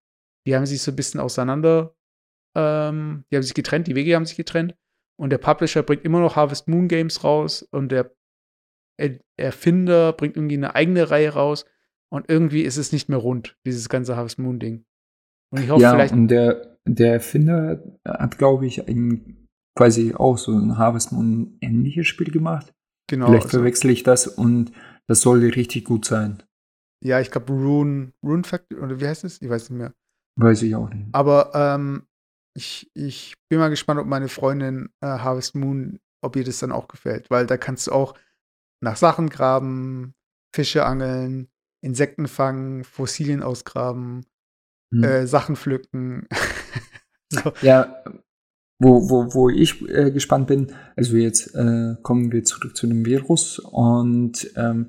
die haben sich so ein bisschen auseinander, ähm, die haben sich getrennt, die Wege haben sich getrennt. Und der Publisher bringt immer noch Harvest Moon Games raus und der Erfinder bringt irgendwie eine eigene Reihe raus. Und irgendwie ist es nicht mehr rund, dieses ganze Harvest Moon Ding. Und ich hoffe, ja, vielleicht. Und der, der Erfinder hat, glaube ich, ein, quasi auch so ein Harvest Moon ähnliches Spiel gemacht. Genau. Vielleicht also, verwechsel ich das und das soll richtig gut sein. Ja, ich glaube Rune, Rune Factory, oder wie heißt es? Ich weiß nicht mehr. Weiß ich auch nicht. Aber ähm, ich, ich bin mal gespannt, ob meine Freundin äh, Harvest Moon, ob ihr das dann auch gefällt. Weil da kannst du auch nach Sachen graben, Fische angeln, Insekten fangen, Fossilien ausgraben, hm. äh, Sachen pflücken. [LAUGHS] so. Ja, wo, wo, wo ich äh, gespannt bin, also jetzt äh, kommen wir zurück zu dem Virus und ähm,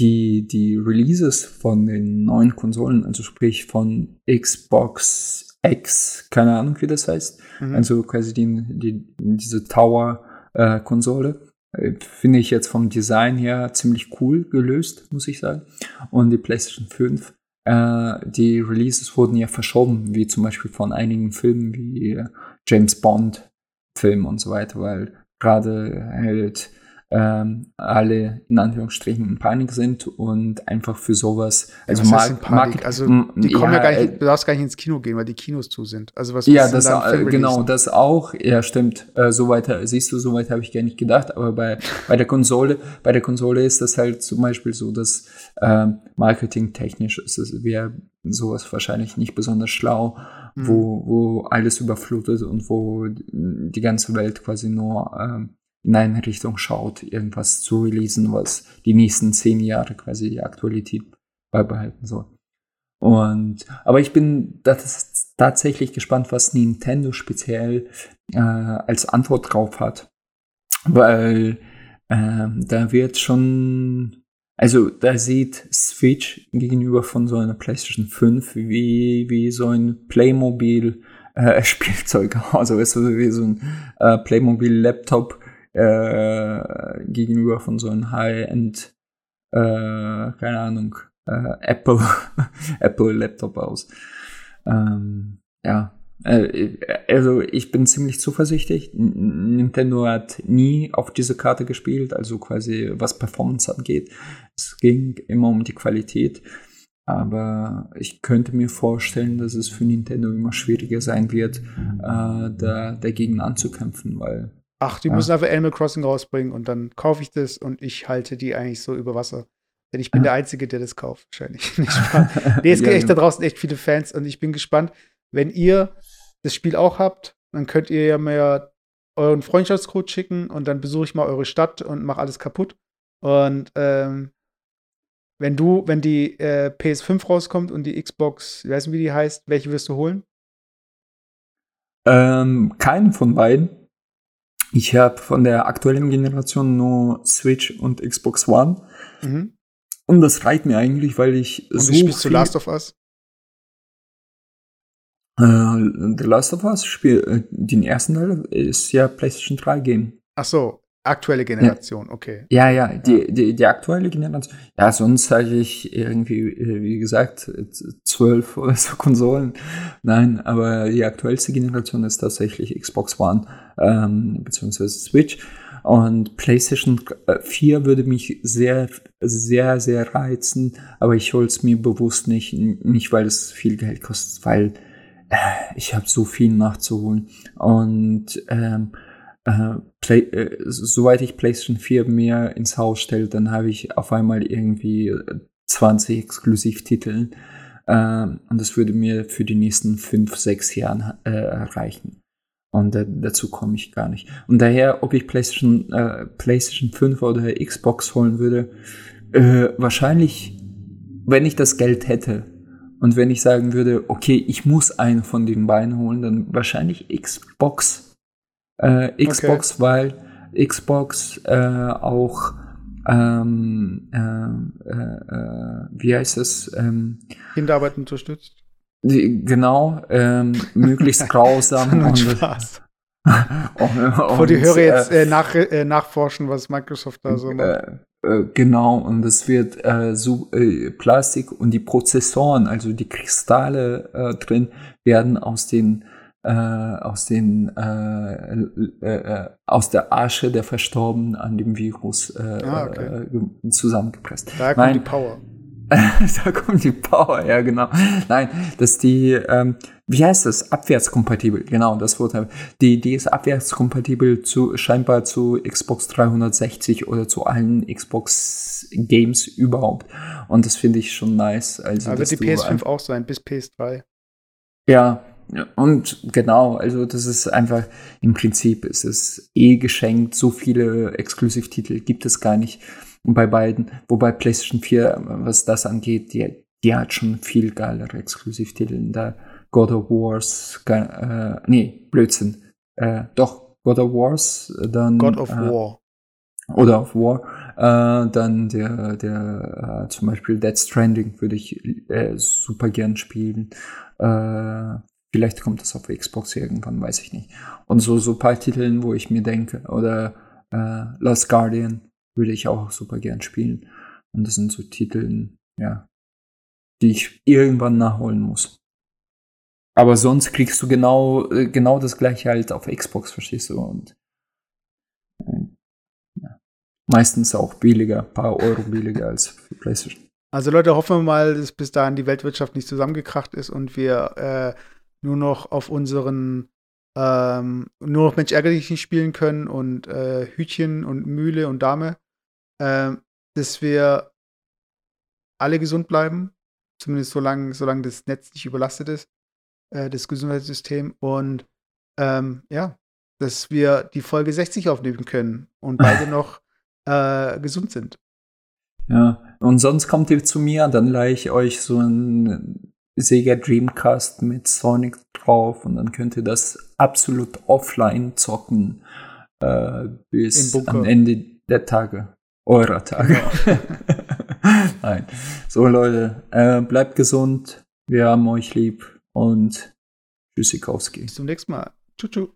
die, die Releases von den neuen Konsolen, also sprich von Xbox X, keine Ahnung, wie das heißt, mhm. also quasi die, die, diese Tower-Konsole, äh, finde ich jetzt vom Design her ziemlich cool gelöst, muss ich sagen. Und die PlayStation 5 äh, die Releases wurden ja verschoben, wie zum Beispiel von einigen Filmen wie äh, James Bond Film und so weiter, weil gerade halt ähm, alle in Anführungsstrichen in Panik sind und einfach für sowas. Also, ja, Mark, Panik? also die kommen ja, ja, gar nicht, äh, du darfst gar nicht ins Kino gehen, weil die Kinos zu sind. Also was Ja, das da genau, das auch. Ja, stimmt. Äh, so weiter, siehst du, so weit habe ich gar nicht gedacht. Aber bei, bei der Konsole, bei der Konsole ist das halt zum Beispiel so, dass äh, marketingtechnisch ist es wäre sowas wahrscheinlich nicht besonders schlau, mhm. wo, wo alles überflutet und wo die ganze Welt quasi nur ähm, in eine Richtung schaut, irgendwas zu releasen, was die nächsten zehn Jahre quasi die Aktualität beibehalten soll. Und aber ich bin tatsächlich gespannt, was Nintendo speziell äh, als Antwort drauf hat, weil äh, da wird schon, also da sieht Switch gegenüber von so einer PlayStation 5 wie wie so ein Playmobil äh, [LAUGHS] Spielzeug, also wie so ein äh, Playmobil Laptop äh, gegenüber von so einem High-End, äh, keine Ahnung, äh, Apple, [LAUGHS] Apple Laptop aus. Ähm, ja, also ich bin ziemlich zuversichtlich. Nintendo hat nie auf diese Karte gespielt, also quasi was Performance angeht. Es ging immer um die Qualität. Aber ich könnte mir vorstellen, dass es für Nintendo immer schwieriger sein wird, äh, da dagegen anzukämpfen, weil Ach, die ja. müssen einfach Animal Crossing rausbringen und dann kaufe ich das und ich halte die eigentlich so über Wasser. Denn ich bin ja. der Einzige, der das kauft, wahrscheinlich. [LAUGHS] nee, es [LAUGHS] gibt echt da draußen echt viele Fans und ich bin gespannt, wenn ihr das Spiel auch habt, dann könnt ihr ja mir euren Freundschaftscode schicken und dann besuche ich mal eure Stadt und mache alles kaputt. Und ähm, wenn du, wenn die äh, PS5 rauskommt und die Xbox, ich weiß nicht, wie die heißt, welche wirst du holen? Ähm, keinen von beiden. Ich habe von der aktuellen Generation nur Switch und Xbox One. Mhm. Und das reicht mir eigentlich, weil ich und so. Spielst du Last of Us? Äh, The Last of Us Spiel, äh, den ersten Teil ist ja PlayStation 3 Game. Ach so, aktuelle Generation, ja. okay. Ja, ja, die, die, die aktuelle Generation. Ja, sonst hatte ich irgendwie, äh, wie gesagt, zwölf oder so [LAUGHS] Konsolen. Nein, aber die aktuellste Generation ist tatsächlich Xbox One ähm, beziehungsweise Switch. Und PlayStation 4 würde mich sehr, sehr, sehr reizen, aber ich hole es mir bewusst nicht, nicht weil es viel Geld kostet, weil ich habe so viel nachzuholen. Und ähm, äh, Play, äh, soweit ich PlayStation 4 mir ins Haus stelle, dann habe ich auf einmal irgendwie 20 Exklusivtitel. Äh, und das würde mir für die nächsten 5, 6 Jahre äh, reichen. Und äh, dazu komme ich gar nicht. Und daher, ob ich PlayStation, äh, PlayStation 5 oder Xbox holen würde, äh, wahrscheinlich, wenn ich das Geld hätte, und wenn ich sagen würde, okay, ich muss einen von den beiden holen, dann wahrscheinlich Xbox. Äh, Xbox, okay. weil Xbox äh, auch ähm, äh, äh wie heißt es? Ähm, Kinderarbeit unterstützt. Die, genau, ähm, möglichst [LAUGHS] grausam. und, Spaß. und, [LAUGHS] und, Bevor die Hörer jetzt äh, nach, äh, nachforschen, was Microsoft da so macht. Äh, genau, und es wird äh, so äh, Plastik und die Prozessoren, also die Kristalle äh, drin, werden aus den äh, aus den äh, aus der Asche der Verstorbenen an dem Virus ah, okay. zusammengepresst. Da kommt Nein, die Power. [LAUGHS] da kommt die Power, ja genau. Nein, dass die, ähm, wie heißt das? Abwärtskompatibel, genau, das Wort Die, die ist abwärtskompatibel zu, scheinbar zu Xbox 360 oder zu allen Xbox Games überhaupt. Und das finde ich schon nice. Also, Aber wird die PS5 auch sein, bis PS3. Ja, und genau, also das ist einfach, im Prinzip ist es eh geschenkt, so viele Exklusivtitel gibt es gar nicht bei beiden. Wobei PlayStation 4, was das angeht, die, die hat schon viel geilere Exklusivtitel. Da God of Wars, äh, nee, Blödsinn. Äh, doch, God of Wars, dann. God of äh, War. Oder of War. Äh, dann der, der äh, zum Beispiel Dead Stranding würde ich äh, super gern spielen. Äh, vielleicht kommt das auf Xbox irgendwann, weiß ich nicht. Und so, so paar Titeln, wo ich mir denke, oder äh, Lost Guardian, würde ich auch super gern spielen. Und das sind so Titel, ja, die ich irgendwann nachholen muss. Aber sonst kriegst du genau, äh, genau das gleiche halt auf Xbox, verstehst du? Und äh, ja. meistens auch billiger, paar Euro billiger als für PlayStation. Also Leute, hoffen wir mal, dass bis dahin die Weltwirtschaft nicht zusammengekracht ist und wir äh, nur noch auf unseren ähm, nur noch Mensch ärgerlich nicht spielen können und äh, Hütchen und Mühle und Dame äh, dass wir alle gesund bleiben, zumindest solange, solange das Netz nicht überlastet ist, äh, das Gesundheitssystem. Und ähm, ja, dass wir die Folge 60 aufnehmen können und beide [LAUGHS] noch äh, gesund sind. Ja, und sonst kommt ihr zu mir, dann leihe ich euch so ein Sega Dreamcast mit Sonic drauf und dann könnt ihr das absolut offline zocken äh, bis am Ende der Tage eurer Tage. Genau. [LAUGHS] Nein. So, Leute, äh, bleibt gesund. Wir haben euch lieb und Tschüssikowski. Bis zum nächsten Mal. Tschüss.